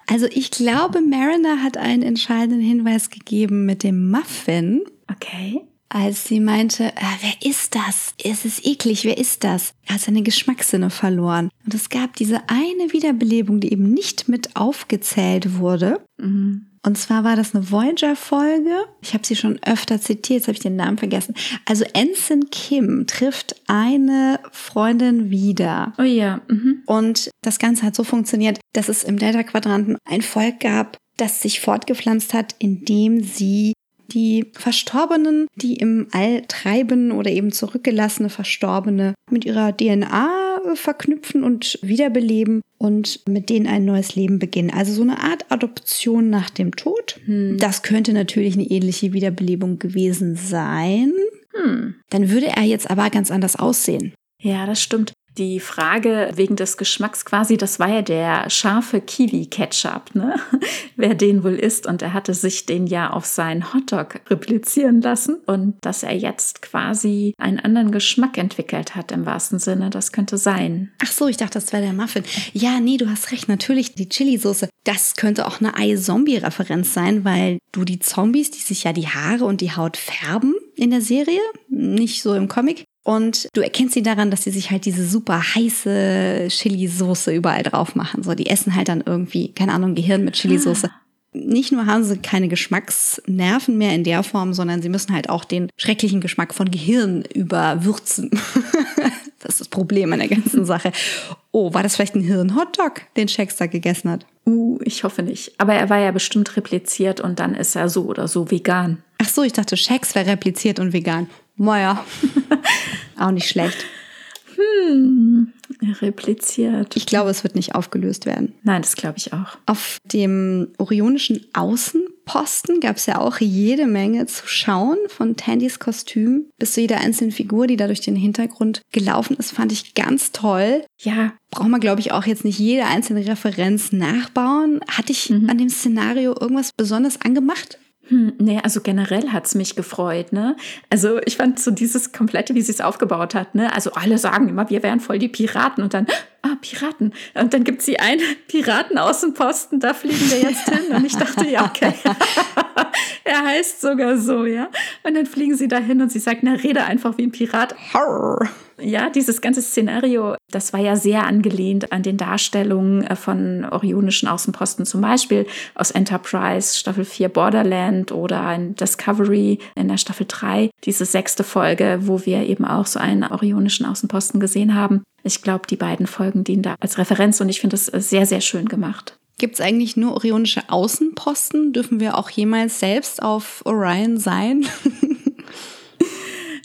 Also ich glaube, Mariner hat einen entscheidenden Hinweis gegeben mit dem Muffin. Okay. Als sie meinte, äh, wer ist das? Es ist eklig, wer ist das? Er hat seine Geschmackssinne verloren. Und es gab diese eine Wiederbelebung, die eben nicht mit aufgezählt wurde. Mhm. Und zwar war das eine Voyager-Folge. Ich habe sie schon öfter zitiert, jetzt habe ich den Namen vergessen. Also Ensign Kim trifft eine Freundin wieder. Oh ja. Mhm. Und das Ganze hat so funktioniert, dass es im Delta-Quadranten ein Volk gab, das sich fortgepflanzt hat, indem sie die Verstorbenen, die im All treiben oder eben zurückgelassene Verstorbene mit ihrer DNA verknüpfen und wiederbeleben und mit denen ein neues Leben beginnen. Also so eine Art Adoption nach dem Tod. Hm. Das könnte natürlich eine ähnliche Wiederbelebung gewesen sein. Hm. Dann würde er jetzt aber ganz anders aussehen. Ja, das stimmt. Die Frage wegen des Geschmacks quasi, das war ja der scharfe Kiwi-Ketchup, ne? Wer den wohl isst. Und er hatte sich den ja auf seinen Hotdog replizieren lassen. Und dass er jetzt quasi einen anderen Geschmack entwickelt hat, im wahrsten Sinne, das könnte sein. Ach so, ich dachte, das wäre der Muffin. Ja, nee, du hast recht. Natürlich, die Chili-Soße. Das könnte auch eine Ei-Zombie-Referenz sein, weil du die Zombies, die sich ja die Haare und die Haut färben in der Serie, nicht so im Comic, und du erkennst sie daran, dass sie sich halt diese super heiße Chili-Soße überall drauf machen. So, die essen halt dann irgendwie, keine Ahnung, Gehirn mit Chili-Soße. Ah. Nicht nur haben sie keine Geschmacksnerven mehr in der Form, sondern sie müssen halt auch den schrecklichen Geschmack von Gehirn überwürzen. das ist das Problem an der ganzen Sache. Oh, war das vielleicht ein Hirn-Hotdog, den Shakespeare gegessen hat? Uh, ich hoffe nicht. Aber er war ja bestimmt repliziert und dann ist er so oder so vegan. Ach so, ich dachte, Shakes wäre repliziert und vegan. Naja, auch nicht schlecht. Hm, repliziert. Ich glaube, es wird nicht aufgelöst werden. Nein, das glaube ich auch. Auf dem orionischen Außenposten gab es ja auch jede Menge zu schauen, von Tandys Kostüm bis zu jeder einzelnen Figur, die da durch den Hintergrund gelaufen ist, fand ich ganz toll. Ja. Braucht man, glaube ich, auch jetzt nicht jede einzelne Referenz nachbauen. Hatte ich mhm. an dem Szenario irgendwas besonders angemacht? Hm, nee, also generell hat's mich gefreut, ne? Also ich fand so dieses komplette, wie sie es aufgebaut hat, ne? Also alle sagen immer, wir wären voll die Piraten und dann, ah, Piraten. Und dann gibt sie einen Piratenaußenposten, da fliegen wir jetzt hin. Und ich dachte, ja, okay. er heißt sogar so, ja. Und dann fliegen sie dahin und sie sagt, na, rede einfach wie ein Pirat. Harr. Ja, dieses ganze Szenario, das war ja sehr angelehnt an den Darstellungen äh, von orionischen Außenposten, zum Beispiel aus Enterprise Staffel 4 Borderland oder in Discovery in der Staffel 3, diese sechste Folge, wo wir eben auch so einen orionischen Außenposten gesehen haben. Ich glaube, die beiden Folgen dienen da als Referenz und ich finde es sehr, sehr schön gemacht. Gibt es eigentlich nur orionische Außenposten? Dürfen wir auch jemals selbst auf Orion sein?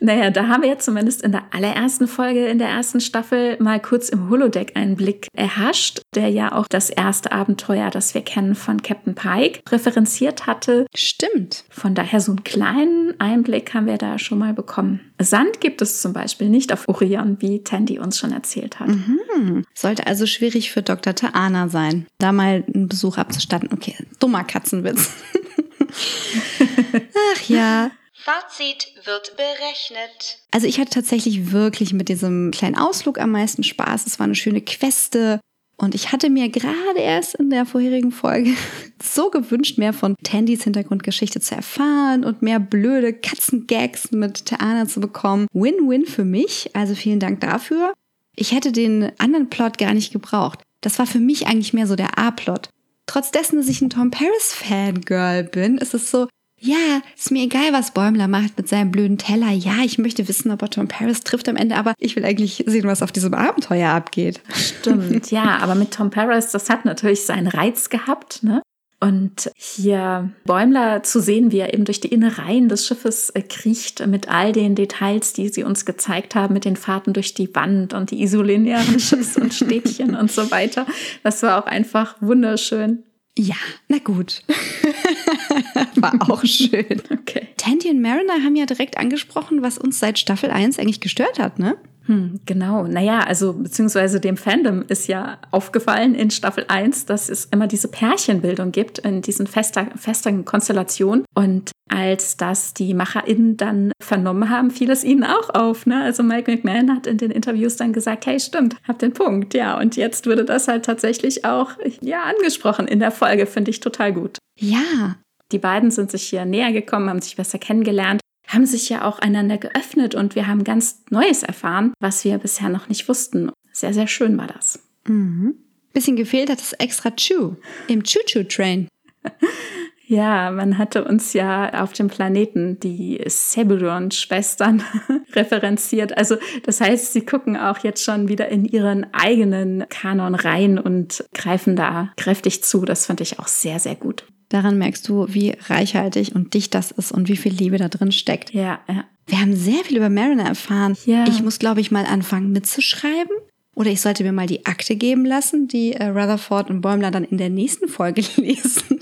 Naja, da haben wir jetzt zumindest in der allerersten Folge in der ersten Staffel mal kurz im Holodeck einen Blick erhascht, der ja auch das erste Abenteuer, das wir kennen von Captain Pike, referenziert hatte. Stimmt. Von daher so einen kleinen Einblick haben wir da schon mal bekommen. Sand gibt es zum Beispiel nicht auf Orion, wie Tandy uns schon erzählt hat. Mhm. Sollte also schwierig für Dr. Taana sein, da mal einen Besuch abzustatten. Okay, dummer Katzenwitz. Ach ja. Fazit wird berechnet. Also ich hatte tatsächlich wirklich mit diesem kleinen Ausflug am meisten Spaß. Es war eine schöne Queste. Und ich hatte mir gerade erst in der vorherigen Folge so gewünscht, mehr von Tandys Hintergrundgeschichte zu erfahren und mehr blöde Katzengags mit Teana zu bekommen. Win-win für mich, also vielen Dank dafür. Ich hätte den anderen Plot gar nicht gebraucht. Das war für mich eigentlich mehr so der A-Plot. Trotz dessen, dass ich ein Tom Paris Fangirl bin, ist es so, ja, ist mir egal, was Bäumler macht mit seinem blöden Teller. Ja, ich möchte wissen, ob er Tom Paris trifft am Ende, aber ich will eigentlich sehen, was auf diesem Abenteuer abgeht. Stimmt, ja, aber mit Tom Paris, das hat natürlich seinen Reiz gehabt, ne? Und hier Bäumler zu sehen, wie er eben durch die Innereien des Schiffes äh, kriecht, mit all den Details, die sie uns gezeigt haben, mit den Fahrten durch die Wand und die isolinearen Schiffs und Stäbchen und so weiter. Das war auch einfach wunderschön. Ja, na gut. war auch schön. Okay. Tandy und Mariner haben ja direkt angesprochen, was uns seit Staffel 1 eigentlich gestört hat, ne? Hm, genau. Naja, also beziehungsweise dem Fandom ist ja aufgefallen in Staffel 1, dass es immer diese Pärchenbildung gibt in diesen fester, festen Konstellationen. Und als das die MacherInnen dann vernommen haben, fiel es ihnen auch auf. Ne? Also Mike McMahon hat in den Interviews dann gesagt, hey, stimmt, hab den Punkt. Ja, und jetzt würde das halt tatsächlich auch ja, angesprochen in der Folge, finde ich total gut. Ja. Die beiden sind sich hier näher gekommen, haben sich besser kennengelernt haben sich ja auch einander geöffnet und wir haben ganz Neues erfahren, was wir bisher noch nicht wussten. Sehr, sehr schön war das. Mhm. Bisschen gefehlt hat das extra Chew im Choo-Choo-Train. Ja, man hatte uns ja auf dem Planeten die Seburon-Schwestern referenziert. Also das heißt, sie gucken auch jetzt schon wieder in ihren eigenen Kanon rein und greifen da kräftig zu. Das fand ich auch sehr, sehr gut. Daran merkst du, wie reichhaltig und dicht das ist und wie viel Liebe da drin steckt. Ja, ja. Wir haben sehr viel über Mariner erfahren. Ja. Ich muss, glaube ich, mal anfangen mitzuschreiben. Oder ich sollte mir mal die Akte geben lassen, die äh, Rutherford und Bäumler dann in der nächsten Folge lesen.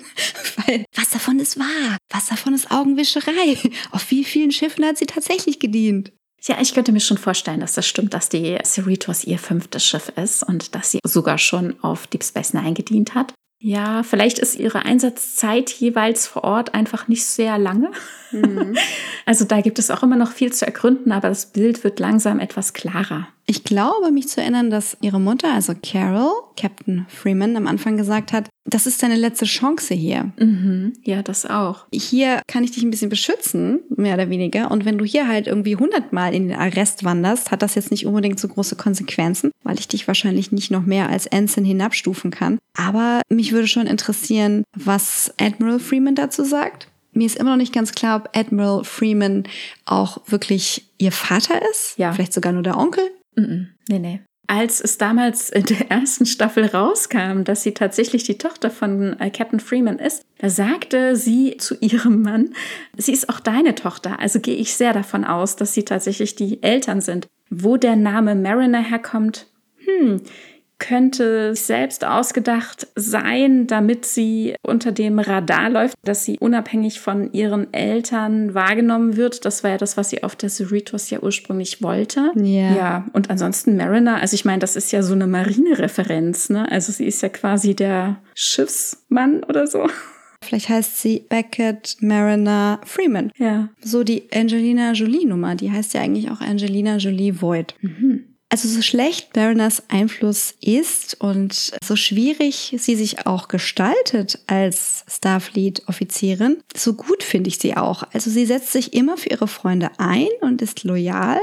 Weil was davon ist wahr? Was davon ist Augenwischerei? Auf wie vielen Schiffen hat sie tatsächlich gedient? Ja, ich könnte mir schon vorstellen, dass das stimmt, dass die Cerritos ihr fünftes Schiff ist und dass sie sogar schon auf Deep Space Nine gedient hat. Ja, vielleicht ist ihre Einsatzzeit jeweils vor Ort einfach nicht sehr lange. Mhm. Also da gibt es auch immer noch viel zu ergründen, aber das Bild wird langsam etwas klarer. Ich glaube, mich zu erinnern, dass ihre Mutter, also Carol, Captain Freeman, am Anfang gesagt hat, das ist deine letzte Chance hier. Mhm. Ja, das auch. Hier kann ich dich ein bisschen beschützen, mehr oder weniger. Und wenn du hier halt irgendwie hundertmal in den Arrest wanderst, hat das jetzt nicht unbedingt so große Konsequenzen, weil ich dich wahrscheinlich nicht noch mehr als Ensign hinabstufen kann. Aber mich würde schon interessieren, was Admiral Freeman dazu sagt. Mir ist immer noch nicht ganz klar, ob Admiral Freeman auch wirklich ihr Vater ist. Ja. Vielleicht sogar nur der Onkel. Mhm. Nee, nee. Als es damals in der ersten Staffel rauskam, dass sie tatsächlich die Tochter von äh, Captain Freeman ist, da sagte sie zu ihrem Mann, sie ist auch deine Tochter, also gehe ich sehr davon aus, dass sie tatsächlich die Eltern sind. Wo der Name Mariner herkommt, hm, könnte selbst ausgedacht sein, damit sie unter dem Radar läuft, dass sie unabhängig von ihren Eltern wahrgenommen wird. Das war ja das, was sie auf der Cerritos ja ursprünglich wollte. Ja. Ja, und ansonsten Mariner, also ich meine, das ist ja so eine Marine-Referenz, ne? Also sie ist ja quasi der Schiffsmann oder so. Vielleicht heißt sie Beckett Mariner Freeman. Ja. So die Angelina Jolie-Nummer, die heißt ja eigentlich auch Angelina Jolie Void. Mhm. Also so schlecht Mariners Einfluss ist und so schwierig sie sich auch gestaltet als Starfleet-Offizierin, so gut finde ich sie auch. Also sie setzt sich immer für ihre Freunde ein und ist loyal.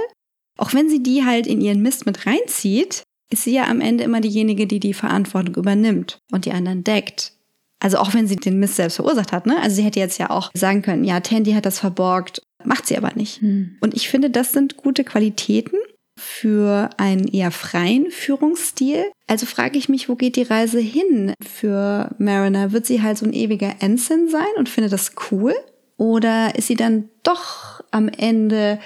Auch wenn sie die halt in ihren Mist mit reinzieht, ist sie ja am Ende immer diejenige, die die Verantwortung übernimmt und die anderen deckt. Also auch wenn sie den Mist selbst verursacht hat, ne? Also sie hätte jetzt ja auch sagen können, ja, Tandy hat das verborgt, macht sie aber nicht. Hm. Und ich finde, das sind gute Qualitäten für einen eher freien Führungsstil. Also frage ich mich, wo geht die Reise hin für Mariner? Wird sie halt so ein ewiger Ensign sein und findet das cool? Oder ist sie dann doch am Ende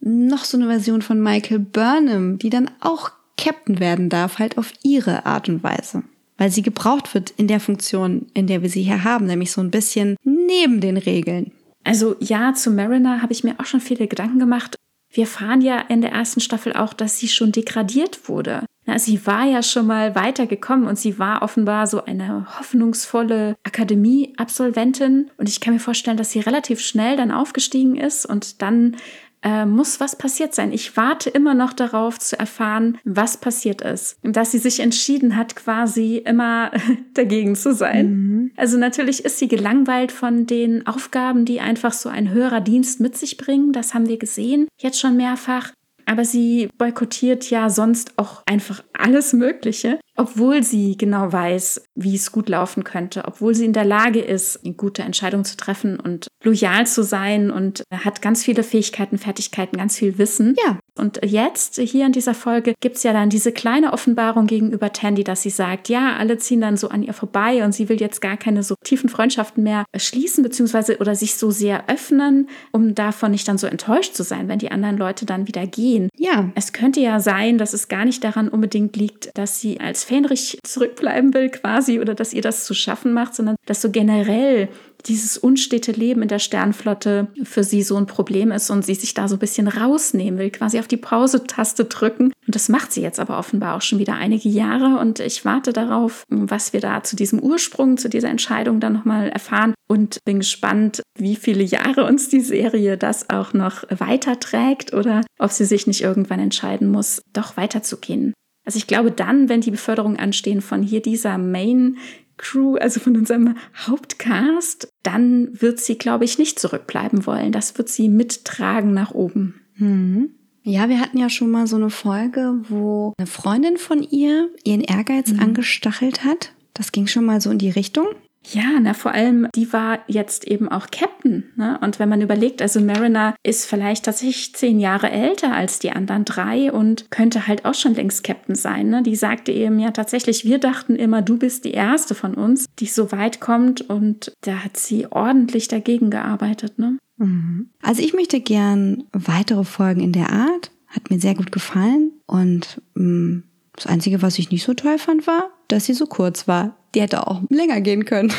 noch so eine Version von Michael Burnham, die dann auch Captain werden darf, halt auf ihre Art und Weise? Weil sie gebraucht wird in der Funktion, in der wir sie hier haben, nämlich so ein bisschen neben den Regeln. Also ja, zu Mariner habe ich mir auch schon viele Gedanken gemacht. Wir erfahren ja in der ersten Staffel auch, dass sie schon degradiert wurde. Na, sie war ja schon mal weitergekommen und sie war offenbar so eine hoffnungsvolle Akademie-Absolventin. Und ich kann mir vorstellen, dass sie relativ schnell dann aufgestiegen ist und dann äh, muss was passiert sein. Ich warte immer noch darauf zu erfahren, was passiert ist. Und dass sie sich entschieden hat, quasi immer dagegen zu sein. Mhm. Also natürlich ist sie gelangweilt von den Aufgaben, die einfach so ein höherer Dienst mit sich bringen. Das haben wir gesehen, jetzt schon mehrfach. Aber sie boykottiert ja sonst auch einfach alles Mögliche, obwohl sie genau weiß, wie es gut laufen könnte, obwohl sie in der Lage ist, eine gute Entscheidung zu treffen und loyal zu sein und hat ganz viele Fähigkeiten, Fertigkeiten, ganz viel Wissen. Ja. Und jetzt, hier in dieser Folge, gibt's ja dann diese kleine Offenbarung gegenüber Tandy, dass sie sagt, ja, alle ziehen dann so an ihr vorbei und sie will jetzt gar keine so tiefen Freundschaften mehr schließen, beziehungsweise oder sich so sehr öffnen, um davon nicht dann so enttäuscht zu sein, wenn die anderen Leute dann wieder gehen. Ja. Es könnte ja sein, dass es gar nicht daran unbedingt liegt, dass sie als Fähnrich zurückbleiben will quasi oder dass ihr das zu schaffen macht, sondern dass so generell dieses unstete Leben in der Sternflotte für sie so ein Problem ist und sie sich da so ein bisschen rausnehmen will, quasi auf die Pause-Taste drücken. Das macht sie jetzt aber offenbar auch schon wieder einige Jahre und ich warte darauf, was wir da zu diesem Ursprung, zu dieser Entscheidung dann nochmal erfahren und bin gespannt, wie viele Jahre uns die Serie das auch noch weiterträgt oder ob sie sich nicht irgendwann entscheiden muss, doch weiterzugehen. Also ich glaube dann, wenn die Beförderung anstehen von hier dieser Main Crew, also von unserem Hauptcast, dann wird sie, glaube ich, nicht zurückbleiben wollen. Das wird sie mittragen nach oben. Mhm. Ja, wir hatten ja schon mal so eine Folge, wo eine Freundin von ihr ihren Ehrgeiz mhm. angestachelt hat. Das ging schon mal so in die Richtung. Ja, na vor allem, die war jetzt eben auch Captain. Ne? Und wenn man überlegt, also Mariner ist vielleicht tatsächlich zehn Jahre älter als die anderen drei und könnte halt auch schon längst Captain sein. Ne? Die sagte eben ja tatsächlich, wir dachten immer, du bist die erste von uns, die so weit kommt und da hat sie ordentlich dagegen gearbeitet. Ne? Mhm. Also ich möchte gern weitere Folgen in der Art. Hat mir sehr gut gefallen und mh, mm, das Einzige, was ich nicht so toll fand, war, dass sie so kurz war. Die hätte auch länger gehen können.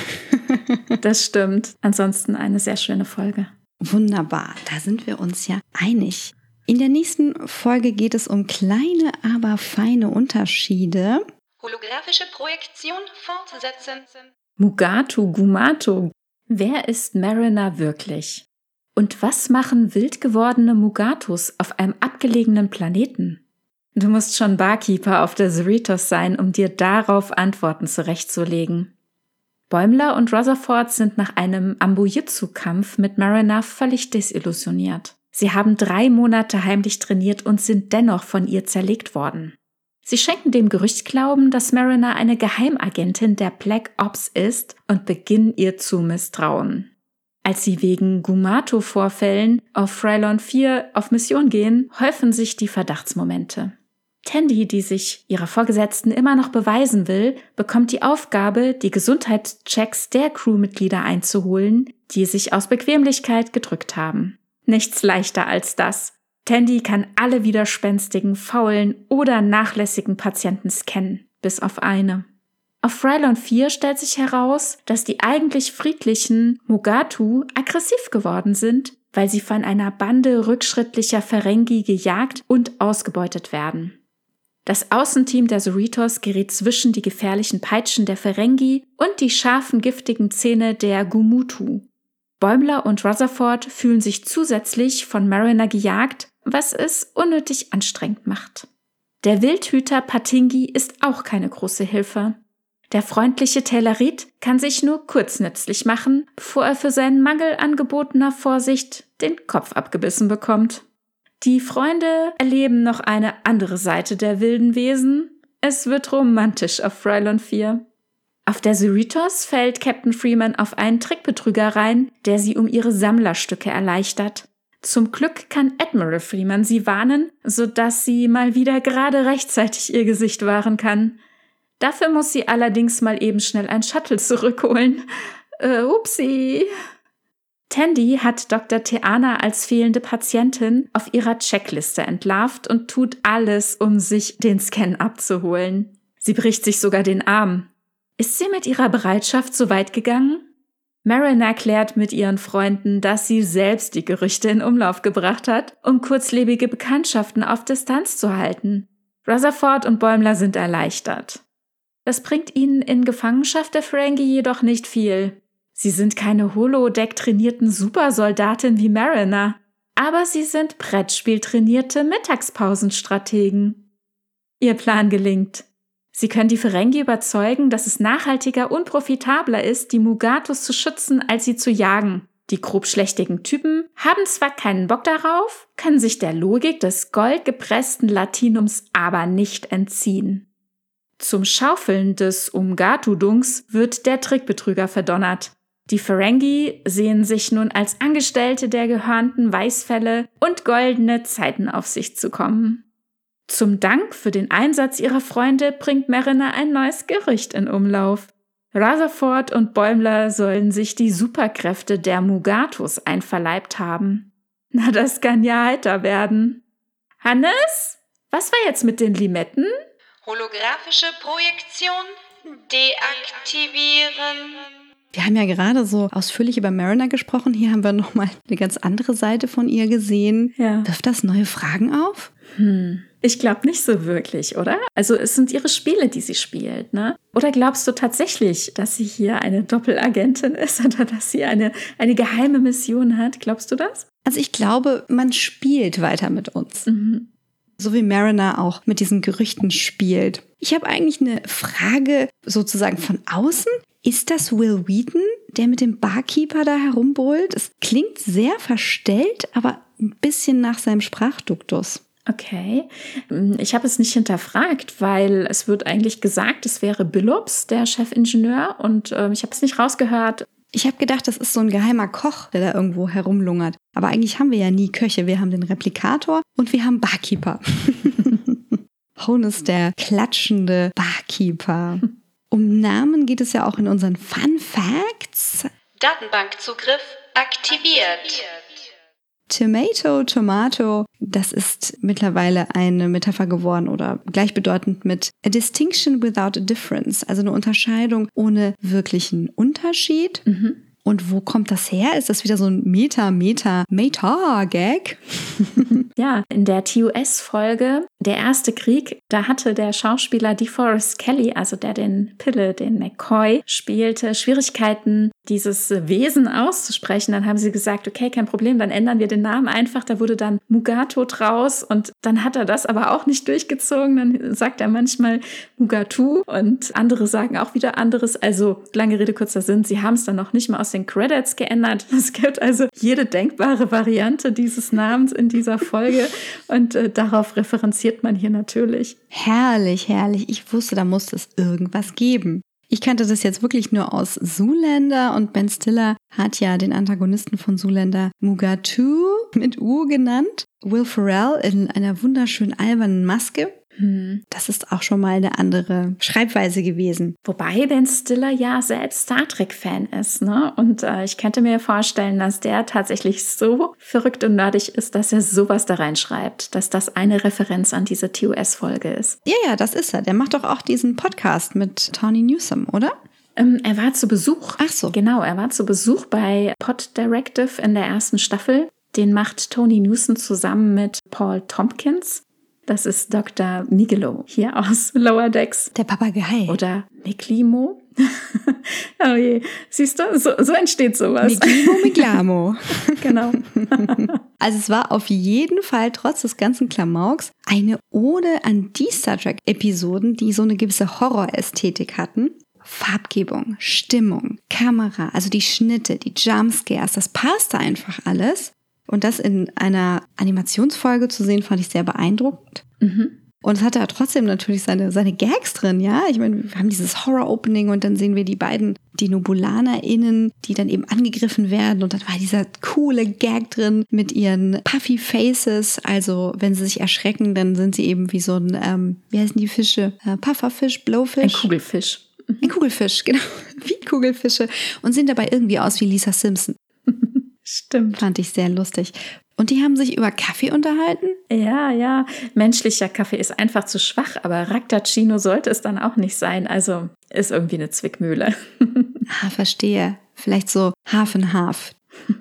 das stimmt. Ansonsten eine sehr schöne Folge. Wunderbar, da sind wir uns ja einig. In der nächsten Folge geht es um kleine, aber feine Unterschiede. Holographische Projektion fortsetzen. Mugatu Gumato. Wer ist Mariner wirklich? Und was machen wild gewordene Mugatus auf einem abgelegenen Planeten? Du musst schon Barkeeper auf der Cerritos sein, um dir darauf Antworten zurechtzulegen. Bäumler und Rutherford sind nach einem Ambujitsu-Kampf mit Mariner völlig desillusioniert. Sie haben drei Monate heimlich trainiert und sind dennoch von ihr zerlegt worden. Sie schenken dem Gerücht Glauben, dass Mariner eine Geheimagentin der Black Ops ist und beginnen ihr zu misstrauen. Als sie wegen Gumato-Vorfällen auf Frylon 4 auf Mission gehen, häufen sich die Verdachtsmomente. Tandy, die sich ihrer Vorgesetzten immer noch beweisen will, bekommt die Aufgabe, die Gesundheitschecks der Crewmitglieder einzuholen, die sich aus Bequemlichkeit gedrückt haben. Nichts leichter als das. Tandy kann alle widerspenstigen, faulen oder nachlässigen Patienten scannen, bis auf eine. Auf Frylon 4 stellt sich heraus, dass die eigentlich friedlichen Mugatu aggressiv geworden sind, weil sie von einer Bande rückschrittlicher Ferengi gejagt und ausgebeutet werden. Das Außenteam der Cerritos gerät zwischen die gefährlichen Peitschen der Ferengi und die scharfen, giftigen Zähne der Gumutu. Bäumler und Rutherford fühlen sich zusätzlich von Mariner gejagt, was es unnötig anstrengend macht. Der Wildhüter Patingi ist auch keine große Hilfe. Der freundliche Tellerit kann sich nur kurz nützlich machen, bevor er für seinen Mangel angebotener Vorsicht den Kopf abgebissen bekommt. Die Freunde erleben noch eine andere Seite der wilden Wesen. Es wird romantisch auf Frylon 4. Auf der Cerritos fällt Captain Freeman auf einen Trickbetrüger rein, der sie um ihre Sammlerstücke erleichtert. Zum Glück kann Admiral Freeman sie warnen, sodass sie mal wieder gerade rechtzeitig ihr Gesicht wahren kann. Dafür muss sie allerdings mal eben schnell ein Shuttle zurückholen. Äh, upsie. Tandy hat Dr. Theana als fehlende Patientin auf ihrer Checkliste entlarvt und tut alles, um sich den Scan abzuholen. Sie bricht sich sogar den Arm. Ist sie mit ihrer Bereitschaft so weit gegangen? Marin erklärt mit ihren Freunden, dass sie selbst die Gerüchte in Umlauf gebracht hat, um kurzlebige Bekanntschaften auf Distanz zu halten. Rutherford und Bäumler sind erleichtert. Das bringt ihnen in Gefangenschaft der Ferengi jedoch nicht viel. Sie sind keine Holodeck-trainierten Supersoldaten wie Mariner, aber sie sind Brettspiel-trainierte Mittagspausenstrategen. Ihr Plan gelingt. Sie können die Ferengi überzeugen, dass es nachhaltiger und profitabler ist, die Mugatus zu schützen, als sie zu jagen. Die grobschlächtigen Typen haben zwar keinen Bock darauf, können sich der Logik des goldgepressten Latinums aber nicht entziehen. Zum Schaufeln des Umgatu-Dunks wird der Trickbetrüger verdonnert. Die Ferengi sehen sich nun als Angestellte der gehörnten Weißfälle und goldene Zeiten auf sich zu kommen. Zum Dank für den Einsatz ihrer Freunde bringt Mariner ein neues Gerücht in Umlauf. Rutherford und Bäumler sollen sich die Superkräfte der Mugatus einverleibt haben. Na, das kann ja heiter werden. Hannes? Was war jetzt mit den Limetten? Holographische Projektion deaktivieren. Wir haben ja gerade so ausführlich über Mariner gesprochen. Hier haben wir nochmal eine ganz andere Seite von ihr gesehen. Ja. Wirft das neue Fragen auf? Hm. Ich glaube nicht so wirklich, oder? Also es sind ihre Spiele, die sie spielt, ne? Oder glaubst du tatsächlich, dass sie hier eine Doppelagentin ist oder dass sie eine, eine geheime Mission hat? Glaubst du das? Also ich glaube, man spielt weiter mit uns. Mhm. So wie Mariner auch mit diesen Gerüchten spielt. Ich habe eigentlich eine Frage sozusagen von außen. Ist das Will Wheaton, der mit dem Barkeeper da herumbrüllt? Es klingt sehr verstellt, aber ein bisschen nach seinem Sprachduktus. Okay. Ich habe es nicht hinterfragt, weil es wird eigentlich gesagt, es wäre Billups, der Chefingenieur, und äh, ich habe es nicht rausgehört. Ich habe gedacht, das ist so ein geheimer Koch, der da irgendwo herumlungert. Aber eigentlich haben wir ja nie Köche. Wir haben den Replikator und wir haben Barkeeper. Hone ist der klatschende Barkeeper. Um Namen geht es ja auch in unseren Fun Facts. Datenbankzugriff aktiviert. Tomato, Tomato, das ist mittlerweile eine Metapher geworden oder gleichbedeutend mit a distinction without a difference, also eine Unterscheidung ohne wirklichen Unterschied. Mhm. Und wo kommt das her? Ist das wieder so ein Meta, Meta, Meta-Gag? ja, in der TUS-Folge Der erste Krieg, da hatte der Schauspieler DeForest Kelly, also der den Pille, den McCoy spielte, Schwierigkeiten, dieses Wesen auszusprechen. Dann haben sie gesagt, okay, kein Problem, dann ändern wir den Namen einfach. Da wurde dann Mugato draus und dann hat er das aber auch nicht durchgezogen. Dann sagt er manchmal Mugatu und andere sagen auch wieder anderes. Also lange Rede, kurzer Sinn, sie haben es dann noch nicht mal aus den Credits geändert. Es gibt also jede denkbare Variante dieses Namens in dieser Folge und äh, darauf referenziert man hier natürlich. Herrlich, herrlich. Ich wusste, da musste es irgendwas geben. Ich kannte das jetzt wirklich nur aus Zoolander und Ben Stiller hat ja den Antagonisten von Zoolander Mugatu mit U genannt. Will Ferrell in einer wunderschön albernen Maske. Hm. Das ist auch schon mal eine andere Schreibweise gewesen. Wobei Ben Stiller ja selbst Star Trek-Fan ist, ne? Und äh, ich könnte mir vorstellen, dass der tatsächlich so verrückt und nerdig ist, dass er sowas da reinschreibt, dass das eine Referenz an diese TOS-Folge ist. Ja, ja, das ist er. Der macht doch auch diesen Podcast mit Tony Newsom, oder? Ähm, er war zu Besuch. Ach so. Genau, er war zu Besuch bei Pod Directive in der ersten Staffel. Den macht Tony Newsom zusammen mit Paul Tompkins. Das ist Dr. Migelo hier aus Lower Decks. Der Papagei. Oder Miklimo. oh je, siehst du, so, so entsteht sowas. Miklimo, Miklamo. genau. also es war auf jeden Fall trotz des ganzen Klamauks eine Ode an die Star Trek-Episoden, die so eine gewisse Horrorästhetik hatten. Farbgebung, Stimmung, Kamera, also die Schnitte, die Jumpscares, das passte einfach alles. Und das in einer Animationsfolge zu sehen, fand ich sehr beeindruckend. Mhm. Und es hatte ja trotzdem natürlich seine, seine Gags drin, ja. Ich meine, wir haben dieses Horror-Opening und dann sehen wir die beiden, die NobulanerInnen, die dann eben angegriffen werden. Und dann war dieser coole Gag drin mit ihren Puffy Faces. Also, wenn sie sich erschrecken, dann sind sie eben wie so ein, ähm, wie heißen die Fische? Äh, Pufferfisch, Blowfish? Ein Kugelfisch. Ein Kugelfisch, genau. Wie Kugelfische. Und sehen dabei irgendwie aus wie Lisa Simpson. Stimmt. Fand ich sehr lustig. Und die haben sich über Kaffee unterhalten? Ja, ja. Menschlicher Kaffee ist einfach zu schwach, aber Raktacino sollte es dann auch nicht sein. Also ist irgendwie eine Zwickmühle. ah, verstehe. Vielleicht so Half and Half.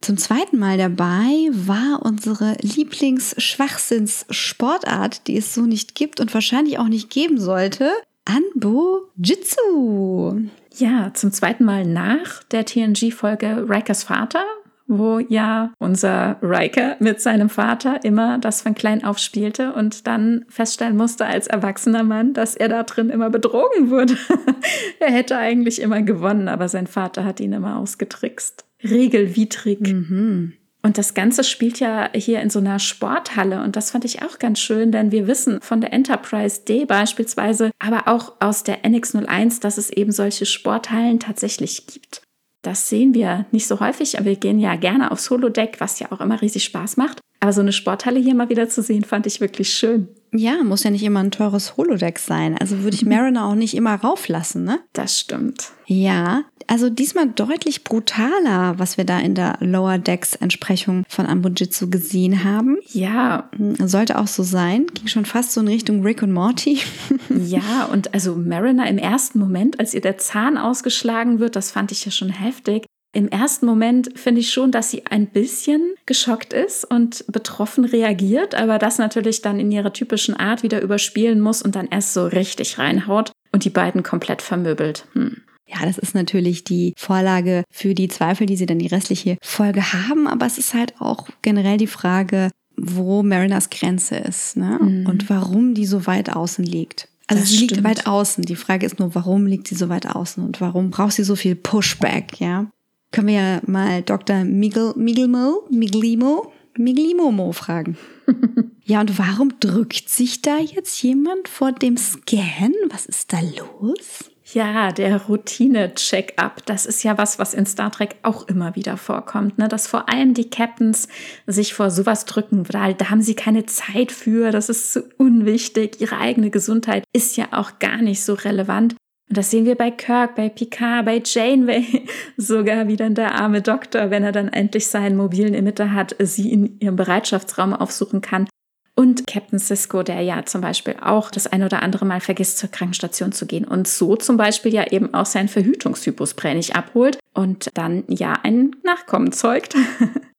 Zum zweiten Mal dabei war unsere Lieblingsschwachsinns-Sportart, die es so nicht gibt und wahrscheinlich auch nicht geben sollte. Anbo Jitsu. Ja, zum zweiten Mal nach der TNG-Folge Rikers Vater, wo ja unser Riker mit seinem Vater immer das von klein auf spielte und dann feststellen musste als erwachsener Mann, dass er da drin immer betrogen wurde. er hätte eigentlich immer gewonnen, aber sein Vater hat ihn immer ausgetrickst. Regelwidrig. Mhm. Und das Ganze spielt ja hier in so einer Sporthalle und das fand ich auch ganz schön, denn wir wissen von der Enterprise D beispielsweise, aber auch aus der NX01, dass es eben solche Sporthallen tatsächlich gibt. Das sehen wir nicht so häufig, aber wir gehen ja gerne aufs Holodeck, was ja auch immer riesig Spaß macht. Aber so eine Sporthalle hier mal wieder zu sehen, fand ich wirklich schön. Ja, muss ja nicht immer ein teures Holodeck sein. Also würde ich Mariner auch nicht immer rauflassen, ne? Das stimmt. Ja, also diesmal deutlich brutaler, was wir da in der Lower Decks Entsprechung von Ambujitsu gesehen haben. Ja. Sollte auch so sein. Ging schon fast so in Richtung Rick und Morty. ja, und also Mariner im ersten Moment, als ihr der Zahn ausgeschlagen wird, das fand ich ja schon heftig. Im ersten Moment finde ich schon, dass sie ein bisschen geschockt ist und betroffen reagiert, aber das natürlich dann in ihrer typischen Art wieder überspielen muss und dann erst so richtig reinhaut und die beiden komplett vermöbelt. Hm. Ja, das ist natürlich die Vorlage für die Zweifel, die sie dann die restliche Folge haben, aber es ist halt auch generell die Frage, wo Mariners Grenze ist ne? Mhm. und warum die so weit außen liegt. Also das sie liegt weit außen. Die Frage ist nur, warum liegt sie so weit außen und warum braucht sie so viel Pushback, ja? Können wir ja mal Dr. Migel, Migelmo, Miglimo, Miglimomo fragen. ja, und warum drückt sich da jetzt jemand vor dem Scan? Was ist da los? Ja, der Routine-Check-up, das ist ja was, was in Star Trek auch immer wieder vorkommt, ne? dass vor allem die Captains sich vor sowas drücken, weil da haben sie keine Zeit für, das ist zu unwichtig, ihre eigene Gesundheit ist ja auch gar nicht so relevant. Und das sehen wir bei Kirk, bei Picard, bei Janeway, sogar wie dann der arme Doktor, wenn er dann endlich seinen mobilen Emitter hat, sie in ihrem Bereitschaftsraum aufsuchen kann. Und Captain Cisco, der ja zum Beispiel auch das ein oder andere Mal vergisst, zur Krankenstation zu gehen und so zum Beispiel ja eben auch sein Verhütungstypusprä nicht abholt und dann ja ein Nachkommen zeugt.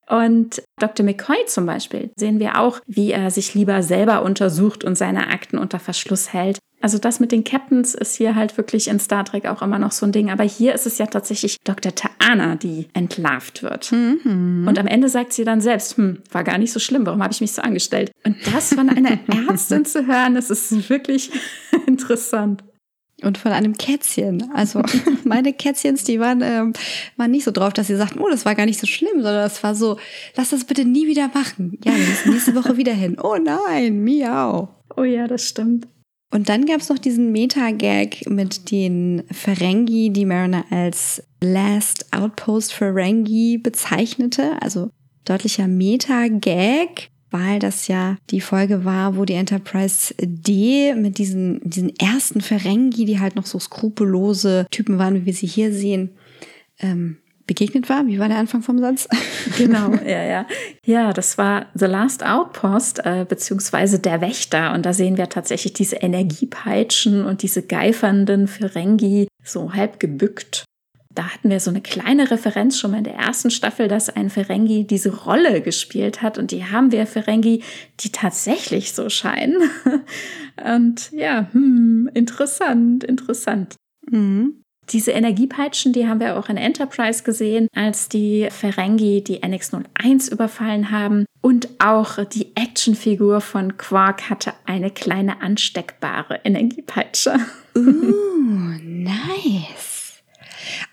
Und Dr. McCoy zum Beispiel sehen wir auch, wie er sich lieber selber untersucht und seine Akten unter Verschluss hält. Also das mit den Captains ist hier halt wirklich in Star Trek auch immer noch so ein Ding. Aber hier ist es ja tatsächlich Dr. Taana, die entlarvt wird. Mhm. Und am Ende sagt sie dann selbst, hm, war gar nicht so schlimm, warum habe ich mich so angestellt? Und das von einer Ärztin zu hören, das ist wirklich interessant. Und von einem Kätzchen. Also meine Kätzchens, die waren, ähm, waren nicht so drauf, dass sie sagten, oh, das war gar nicht so schlimm, sondern das war so, lass das bitte nie wieder machen. Ja, wir müssen nächste Woche wieder hin. Oh nein, miau. Oh ja, das stimmt. Und dann gab es noch diesen Meta-Gag mit den Ferengi, die Mariner als Last Outpost Ferengi bezeichnete. Also deutlicher Meta-Gag, weil das ja die Folge war, wo die Enterprise D mit diesen, diesen ersten Ferengi, die halt noch so skrupellose Typen waren, wie wir sie hier sehen, ähm, begegnet war. Wie war der Anfang vom Satz? Genau, ja, ja. Ja, das war The Last Outpost, äh, beziehungsweise der Wächter. Und da sehen wir tatsächlich diese Energiepeitschen und diese geifernden Ferengi so halb gebückt. Da hatten wir so eine kleine Referenz schon mal in der ersten Staffel, dass ein Ferengi diese Rolle gespielt hat. Und die haben wir Ferengi, die tatsächlich so scheinen. Und ja, hm, interessant, interessant. Mhm. Diese Energiepeitschen, die haben wir auch in Enterprise gesehen, als die Ferengi die NX-01 überfallen haben. Und auch die Actionfigur von Quark hatte eine kleine ansteckbare Energiepeitsche. Uh, nice.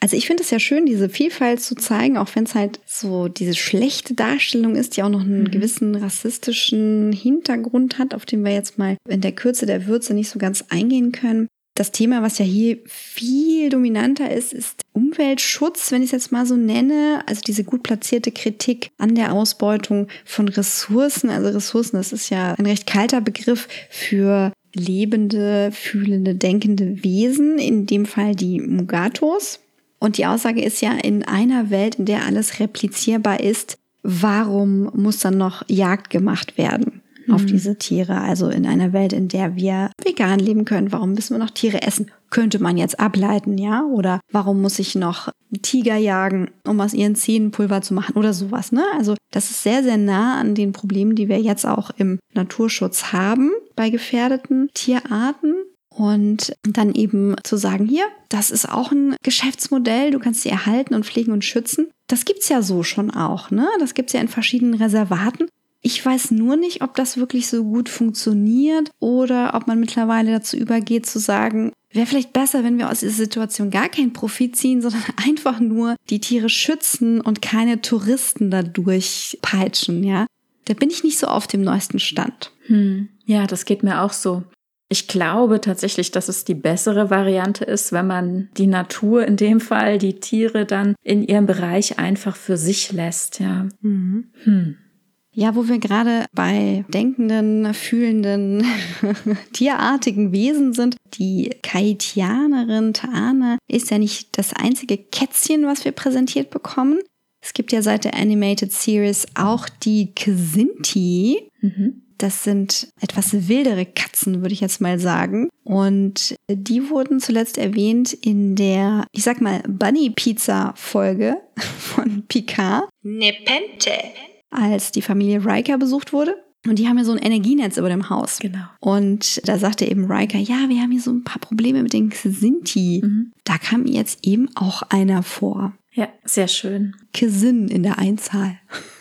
Also ich finde es ja schön, diese Vielfalt zu zeigen, auch wenn es halt so diese schlechte Darstellung ist, die auch noch einen mhm. gewissen rassistischen Hintergrund hat, auf den wir jetzt mal in der Kürze der Würze nicht so ganz eingehen können. Das Thema, was ja hier viel dominanter ist, ist Umweltschutz, wenn ich es jetzt mal so nenne. Also diese gut platzierte Kritik an der Ausbeutung von Ressourcen. Also Ressourcen, das ist ja ein recht kalter Begriff für lebende, fühlende, denkende Wesen, in dem Fall die Mugatos. Und die Aussage ist ja, in einer Welt, in der alles replizierbar ist, warum muss dann noch Jagd gemacht werden? Auf mhm. diese Tiere. Also in einer Welt, in der wir vegan leben können, warum müssen wir noch Tiere essen? Könnte man jetzt ableiten, ja? Oder warum muss ich noch Tiger jagen, um aus ihren Zähnen Pulver zu machen oder sowas, ne? Also das ist sehr, sehr nah an den Problemen, die wir jetzt auch im Naturschutz haben bei gefährdeten Tierarten. Und dann eben zu sagen, hier, das ist auch ein Geschäftsmodell, du kannst sie erhalten und pflegen und schützen. Das gibt's ja so schon auch, ne? Das gibt's ja in verschiedenen Reservaten. Ich weiß nur nicht, ob das wirklich so gut funktioniert oder ob man mittlerweile dazu übergeht zu sagen, wäre vielleicht besser, wenn wir aus dieser Situation gar keinen Profit ziehen, sondern einfach nur die Tiere schützen und keine Touristen dadurch peitschen, ja. Da bin ich nicht so auf dem neuesten Stand. Hm. Ja, das geht mir auch so. Ich glaube tatsächlich, dass es die bessere Variante ist, wenn man die Natur, in dem Fall die Tiere, dann in ihrem Bereich einfach für sich lässt, ja. Mhm. Hm. Ja, wo wir gerade bei denkenden, fühlenden, tierartigen Wesen sind. Die Kaitianerin Taana ist ja nicht das einzige Kätzchen, was wir präsentiert bekommen. Es gibt ja seit der Animated Series auch die Kzinti. Mhm. Das sind etwas wildere Katzen, würde ich jetzt mal sagen. Und die wurden zuletzt erwähnt in der, ich sag mal, Bunny Pizza Folge von Picard. Nepente. Als die Familie Riker besucht wurde. Und die haben ja so ein Energienetz über dem Haus. Genau. Und da sagte eben Riker, ja, wir haben hier so ein paar Probleme mit den Sinti. Mhm. Da kam jetzt eben auch einer vor. Ja, sehr schön. Kisin in der Einzahl.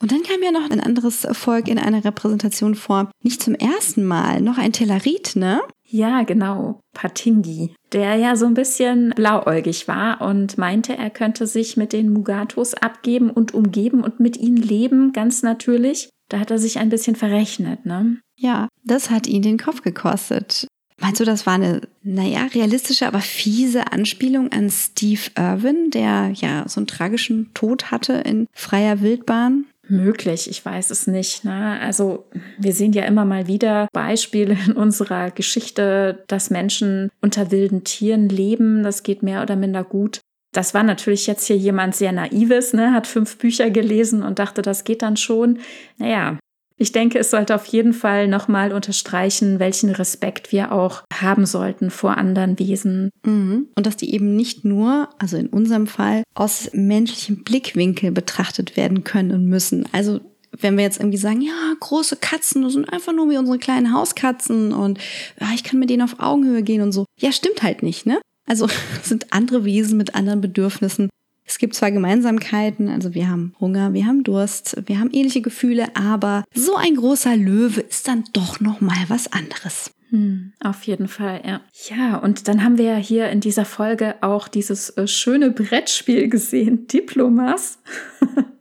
Und dann kam ja noch ein anderes Volk in einer Repräsentation vor. Nicht zum ersten Mal, noch ein Telarit, ne? Ja, genau. Patingi, der ja so ein bisschen blauäugig war und meinte, er könnte sich mit den Mugatos abgeben und umgeben und mit ihnen leben, ganz natürlich. Da hat er sich ein bisschen verrechnet, ne? Ja, das hat ihn den Kopf gekostet. Meinst du, das war eine, naja, realistische, aber fiese Anspielung an Steve Irwin, der ja so einen tragischen Tod hatte in freier Wildbahn? Möglich, ich weiß es nicht. Ne? Also wir sehen ja immer mal wieder Beispiele in unserer Geschichte, dass Menschen unter wilden Tieren leben. Das geht mehr oder minder gut. Das war natürlich jetzt hier jemand sehr naives, ne? hat fünf Bücher gelesen und dachte, das geht dann schon. Naja, ich denke, es sollte auf jeden Fall nochmal unterstreichen, welchen Respekt wir auch haben sollten vor anderen Wesen. Mhm. Und dass die eben nicht nur, also in unserem Fall, aus menschlichem Blickwinkel betrachtet werden können und müssen. Also wenn wir jetzt irgendwie sagen, ja, große Katzen, das sind einfach nur wie unsere kleinen Hauskatzen und ja, ich kann mit denen auf Augenhöhe gehen und so. Ja, stimmt halt nicht, ne? Also sind andere Wesen mit anderen Bedürfnissen es gibt zwar Gemeinsamkeiten, also wir haben Hunger, wir haben Durst, wir haben ähnliche Gefühle, aber so ein großer Löwe ist dann doch noch mal was anderes. Hm, auf jeden Fall, ja. Ja, und dann haben wir ja hier in dieser Folge auch dieses äh, schöne Brettspiel gesehen, Diplomas.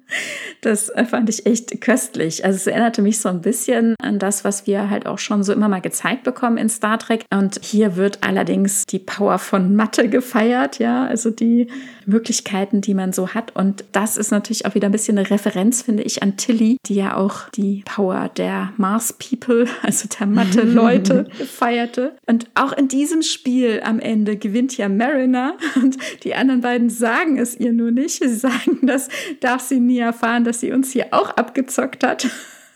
Das fand ich echt köstlich. Also es erinnerte mich so ein bisschen an das, was wir halt auch schon so immer mal gezeigt bekommen in Star Trek. Und hier wird allerdings die Power von Mathe gefeiert, ja, also die Möglichkeiten, die man so hat. Und das ist natürlich auch wieder ein bisschen eine Referenz, finde ich, an Tilly, die ja auch die Power der Mars People, also der Mathe-Leute, feierte. Und auch in diesem Spiel am Ende gewinnt ja Mariner und die anderen beiden sagen es ihr nur nicht. Sie sagen, das darf sie nie erfahren, dass sie uns hier auch abgezockt hat.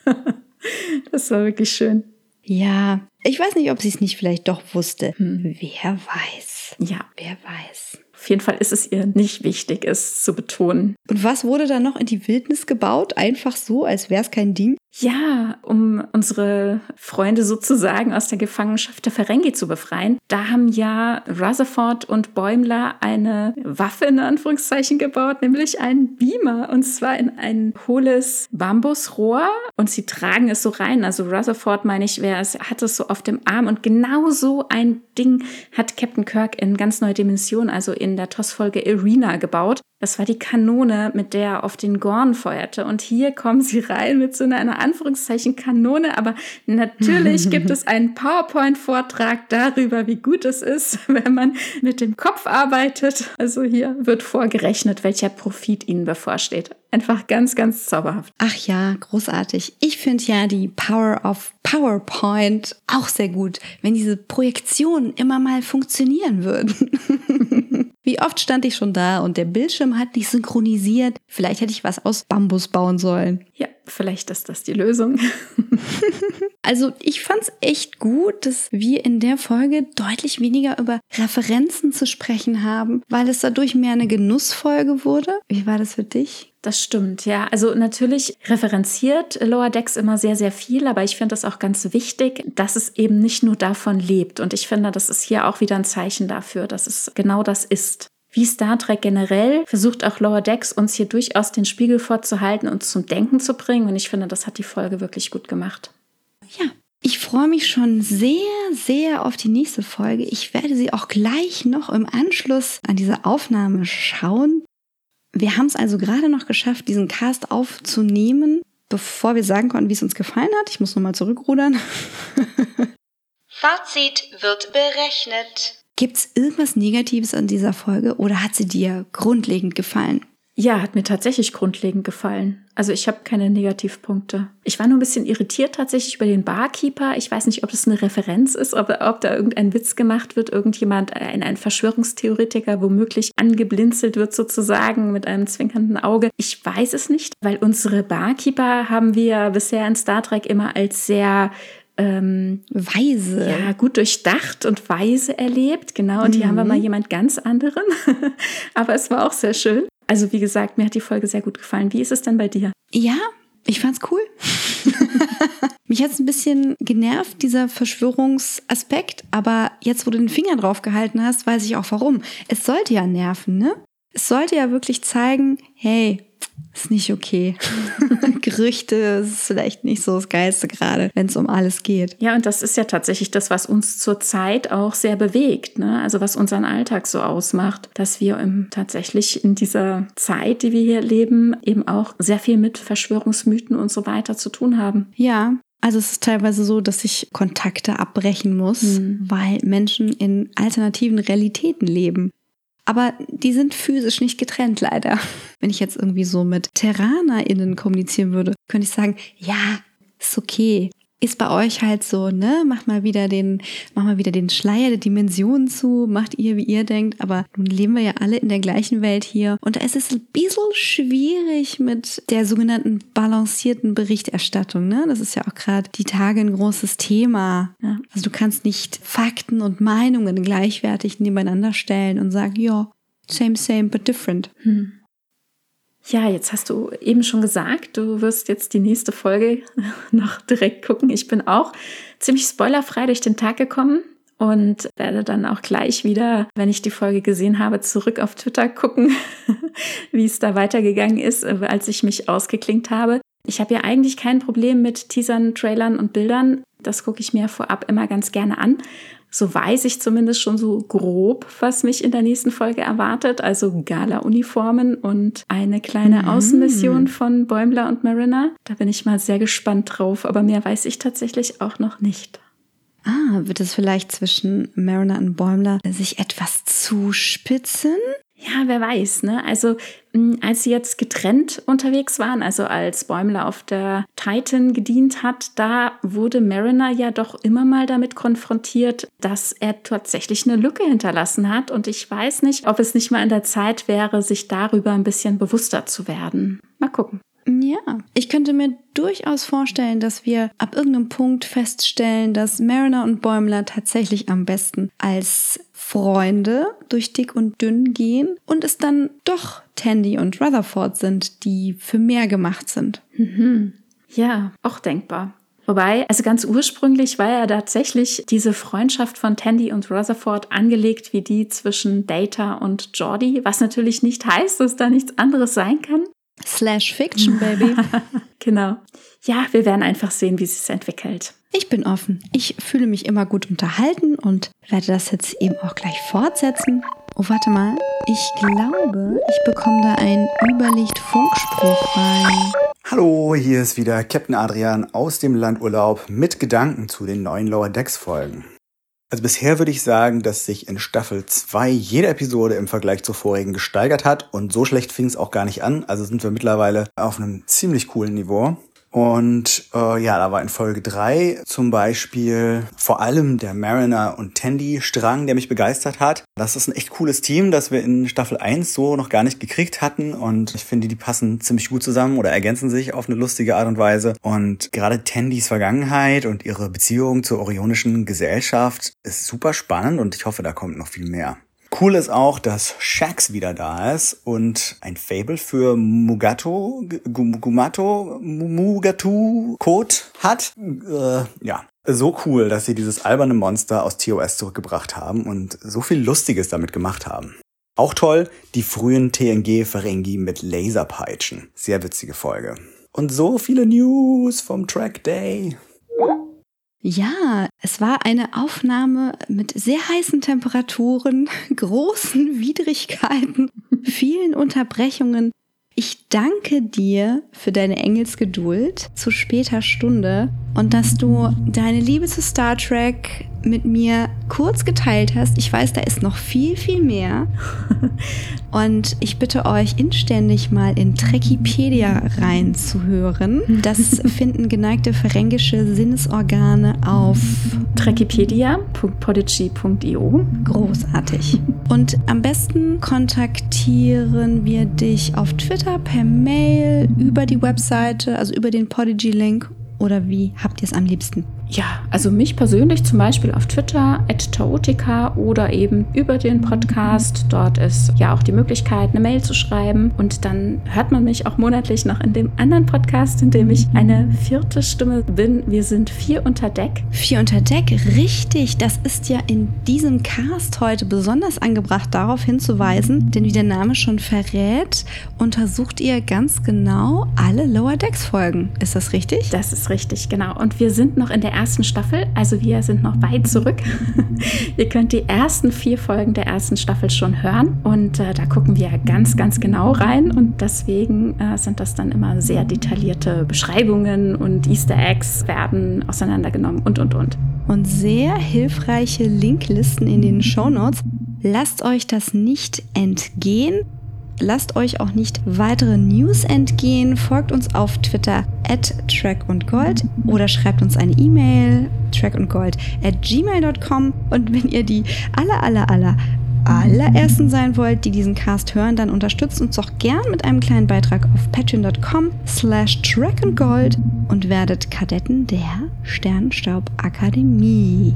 das war wirklich schön. Ja, ich weiß nicht, ob sie es nicht vielleicht doch wusste. Hm. Wer weiß. Ja. Wer weiß. Auf jeden Fall ist es ihr nicht wichtig, es zu betonen. Und was wurde dann noch in die Wildnis gebaut? Einfach so, als wäre es kein Ding? Ja, um unsere Freunde sozusagen aus der Gefangenschaft der Ferengi zu befreien. Da haben ja Rutherford und Bäumler eine Waffe in Anführungszeichen gebaut, nämlich einen Beamer. Und zwar in ein hohles Bambusrohr. Und sie tragen es so rein. Also Rutherford, meine ich, wer es hat es so auf dem Arm. Und genau so ein Ding hat Captain Kirk in ganz neue Dimensionen, also in der TOS-Folge Irina gebaut. Das war die Kanone, mit der er auf den Gorn feuerte. Und hier kommen sie rein mit so einer Anführungszeichen Kanone. Aber natürlich gibt es einen PowerPoint-Vortrag darüber, wie gut es ist, wenn man mit dem Kopf arbeitet. Also hier wird vorgerechnet, welcher Profit ihnen bevorsteht. Einfach ganz, ganz zauberhaft. Ach ja, großartig. Ich finde ja die Power of PowerPoint auch sehr gut, wenn diese Projektionen immer mal funktionieren würden. Wie oft stand ich schon da und der Bildschirm hat nicht synchronisiert. Vielleicht hätte ich was aus Bambus bauen sollen. Ja, vielleicht ist das die Lösung. also ich fand es echt gut, dass wir in der Folge deutlich weniger über Referenzen zu sprechen haben, weil es dadurch mehr eine Genussfolge wurde. Wie war das für dich? Das stimmt, ja. Also natürlich referenziert Lower Decks immer sehr, sehr viel, aber ich finde das auch ganz wichtig, dass es eben nicht nur davon lebt. Und ich finde, das ist hier auch wieder ein Zeichen dafür, dass es genau das ist. Wie Star Trek generell versucht auch Lower Decks uns hier durchaus den Spiegel vorzuhalten und zum Denken zu bringen. Und ich finde, das hat die Folge wirklich gut gemacht. Ja, ich freue mich schon sehr, sehr auf die nächste Folge. Ich werde sie auch gleich noch im Anschluss an diese Aufnahme schauen. Wir haben es also gerade noch geschafft, diesen Cast aufzunehmen, bevor wir sagen konnten, wie es uns gefallen hat. Ich muss nochmal zurückrudern. Fazit wird berechnet. Gibt es irgendwas Negatives an dieser Folge oder hat sie dir grundlegend gefallen? Ja, hat mir tatsächlich grundlegend gefallen. Also ich habe keine Negativpunkte. Ich war nur ein bisschen irritiert tatsächlich über den Barkeeper. Ich weiß nicht, ob das eine Referenz ist, ob, ob da irgendein Witz gemacht wird, irgendjemand, ein, ein Verschwörungstheoretiker womöglich angeblinzelt wird sozusagen mit einem zwinkernden Auge. Ich weiß es nicht, weil unsere Barkeeper haben wir bisher in Star Trek immer als sehr ähm, weise. Ja, gut durchdacht und weise erlebt, genau. Und mhm. hier haben wir mal jemand ganz anderen. Aber es war auch sehr schön. Also wie gesagt, mir hat die Folge sehr gut gefallen. Wie ist es denn bei dir? Ja, ich fand's cool. Mich hat's ein bisschen genervt, dieser Verschwörungsaspekt, aber jetzt, wo du den Finger drauf gehalten hast, weiß ich auch warum. Es sollte ja nerven, ne? Es sollte ja wirklich zeigen, hey, ist nicht okay. Gerüchte ist vielleicht nicht so das Geilste gerade, wenn es um alles geht. Ja, und das ist ja tatsächlich das, was uns zurzeit auch sehr bewegt, ne? Also was unseren Alltag so ausmacht, dass wir im, tatsächlich in dieser Zeit, die wir hier leben, eben auch sehr viel mit Verschwörungsmythen und so weiter zu tun haben. Ja, also es ist teilweise so, dass ich Kontakte abbrechen muss, mhm. weil Menschen in alternativen Realitäten leben. Aber die sind physisch nicht getrennt, leider. Wenn ich jetzt irgendwie so mit TerranerInnen kommunizieren würde, könnte ich sagen, ja, ist okay ist bei euch halt so, ne? Macht mal wieder den, macht mal wieder den Schleier der Dimensionen zu, macht ihr, wie ihr denkt, aber nun leben wir ja alle in der gleichen Welt hier. Und da ist es ein bisschen schwierig mit der sogenannten balancierten Berichterstattung, ne? Das ist ja auch gerade die Tage ein großes Thema. Ja? Also du kannst nicht Fakten und Meinungen gleichwertig nebeneinander stellen und sagen, ja, same, same, but different. Hm. Ja, jetzt hast du eben schon gesagt, du wirst jetzt die nächste Folge noch direkt gucken. Ich bin auch ziemlich spoilerfrei durch den Tag gekommen und werde dann auch gleich wieder, wenn ich die Folge gesehen habe, zurück auf Twitter gucken, wie es da weitergegangen ist, als ich mich ausgeklinkt habe. Ich habe ja eigentlich kein Problem mit Teasern, Trailern und Bildern. Das gucke ich mir vorab immer ganz gerne an so weiß ich zumindest schon so grob, was mich in der nächsten Folge erwartet. Also Gala-Uniformen und eine kleine mhm. Außenmission von Bäumler und Marina. Da bin ich mal sehr gespannt drauf, aber mehr weiß ich tatsächlich auch noch nicht. Ah, wird es vielleicht zwischen Mariner und Bäumler sich etwas zuspitzen? Ja, wer weiß, ne? Also, hm, als sie jetzt getrennt unterwegs waren, also als Bäumler auf der Titan gedient hat, da wurde Mariner ja doch immer mal damit konfrontiert, dass er tatsächlich eine Lücke hinterlassen hat. Und ich weiß nicht, ob es nicht mal an der Zeit wäre, sich darüber ein bisschen bewusster zu werden. Mal gucken. Ja, ich könnte mir durchaus vorstellen, dass wir ab irgendeinem Punkt feststellen, dass Mariner und Bäumler tatsächlich am besten als Freunde durch dick und dünn gehen und es dann doch Tandy und Rutherford sind, die für mehr gemacht sind. Mhm. Ja, auch denkbar. Wobei, also ganz ursprünglich war ja tatsächlich diese Freundschaft von Tandy und Rutherford angelegt wie die zwischen Data und Geordie, was natürlich nicht heißt, dass da nichts anderes sein kann. Slash Fiction, Baby. genau. Ja, wir werden einfach sehen, wie es sich entwickelt. Ich bin offen. Ich fühle mich immer gut unterhalten und werde das jetzt eben auch gleich fortsetzen. Oh, warte mal. Ich glaube, ich bekomme da einen Überlicht-Funkspruch rein. Hallo, hier ist wieder Captain Adrian aus dem Landurlaub mit Gedanken zu den neuen Lower Decks Folgen. Also bisher würde ich sagen, dass sich in Staffel 2 jede Episode im Vergleich zur vorigen gesteigert hat und so schlecht fing es auch gar nicht an. Also sind wir mittlerweile auf einem ziemlich coolen Niveau. Und äh, ja, da war in Folge drei zum Beispiel vor allem der Mariner und Tandy Strang, der mich begeistert hat. Das ist ein echt cooles Team, das wir in Staffel 1 so noch gar nicht gekriegt hatten. Und ich finde, die passen ziemlich gut zusammen oder ergänzen sich auf eine lustige Art und Weise. Und gerade Tandys Vergangenheit und ihre Beziehung zur orionischen Gesellschaft ist super spannend und ich hoffe, da kommt noch viel mehr. Cool ist auch, dass Shax wieder da ist und ein Fable für Mugato, Gumato, Mugatu Code hat. Äh, ja, so cool, dass sie dieses alberne Monster aus TOS zurückgebracht haben und so viel Lustiges damit gemacht haben. Auch toll, die frühen TNG-Ferengi mit Laserpeitschen. Sehr witzige Folge. Und so viele News vom Track Day. Ja, es war eine Aufnahme mit sehr heißen Temperaturen, großen Widrigkeiten, vielen Unterbrechungen. Ich danke dir für deine Engelsgeduld zu später Stunde und dass du deine Liebe zu Star Trek mit mir kurz geteilt hast. Ich weiß, da ist noch viel, viel mehr. Und ich bitte euch inständig mal in Trekipedia reinzuhören. Das finden geneigte pharyngische Sinnesorgane auf trekipedia.podigy.io. Großartig. Und am besten kontaktieren wir dich auf Twitter, per Mail, über die Webseite, also über den Podigy-Link. Oder wie habt ihr es am liebsten? Ja, also mich persönlich zum Beispiel auf Twitter, @taotica oder eben über den Podcast. Dort ist ja auch die Möglichkeit, eine Mail zu schreiben. Und dann hört man mich auch monatlich noch in dem anderen Podcast, in dem ich eine vierte Stimme bin. Wir sind vier unter Deck. Vier unter Deck, richtig. Das ist ja in diesem Cast heute besonders angebracht, darauf hinzuweisen. Denn wie der Name schon verrät, untersucht ihr ganz genau alle Lower Decks Folgen. Ist das richtig? Das ist richtig, genau. Und wir sind noch in der ersten Staffel, also wir sind noch weit zurück. Ihr könnt die ersten vier Folgen der ersten Staffel schon hören und äh, da gucken wir ganz, ganz genau rein und deswegen äh, sind das dann immer sehr detaillierte Beschreibungen und Easter Eggs werden auseinandergenommen und, und, und. Und sehr hilfreiche Linklisten in den Show Notes. Lasst euch das nicht entgehen. Lasst euch auch nicht weitere News entgehen. Folgt uns auf Twitter at trackundgold oder schreibt uns eine E-Mail trackundgold at gmail.com. Und wenn ihr die aller, aller, aller allerersten sein wollt, die diesen Cast hören, dann unterstützt uns doch gern mit einem kleinen Beitrag auf patreon.com slash trackandgold und werdet Kadetten der Sternstaub Akademie.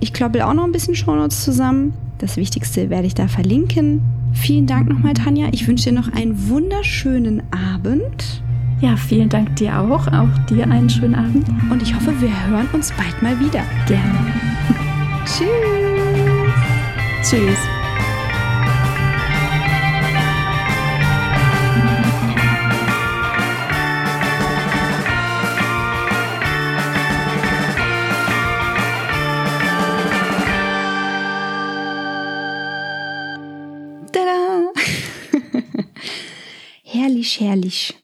Ich kloppel auch noch ein bisschen Shownotes zusammen. Das Wichtigste werde ich da verlinken. Vielen Dank nochmal, Tanja. Ich wünsche dir noch einen wunderschönen Abend. Ja, vielen Dank dir auch. Auch dir einen schönen Abend. Und ich hoffe, wir hören uns bald mal wieder. Gerne. Tschüss. Tschüss. Herrlich, herrlich.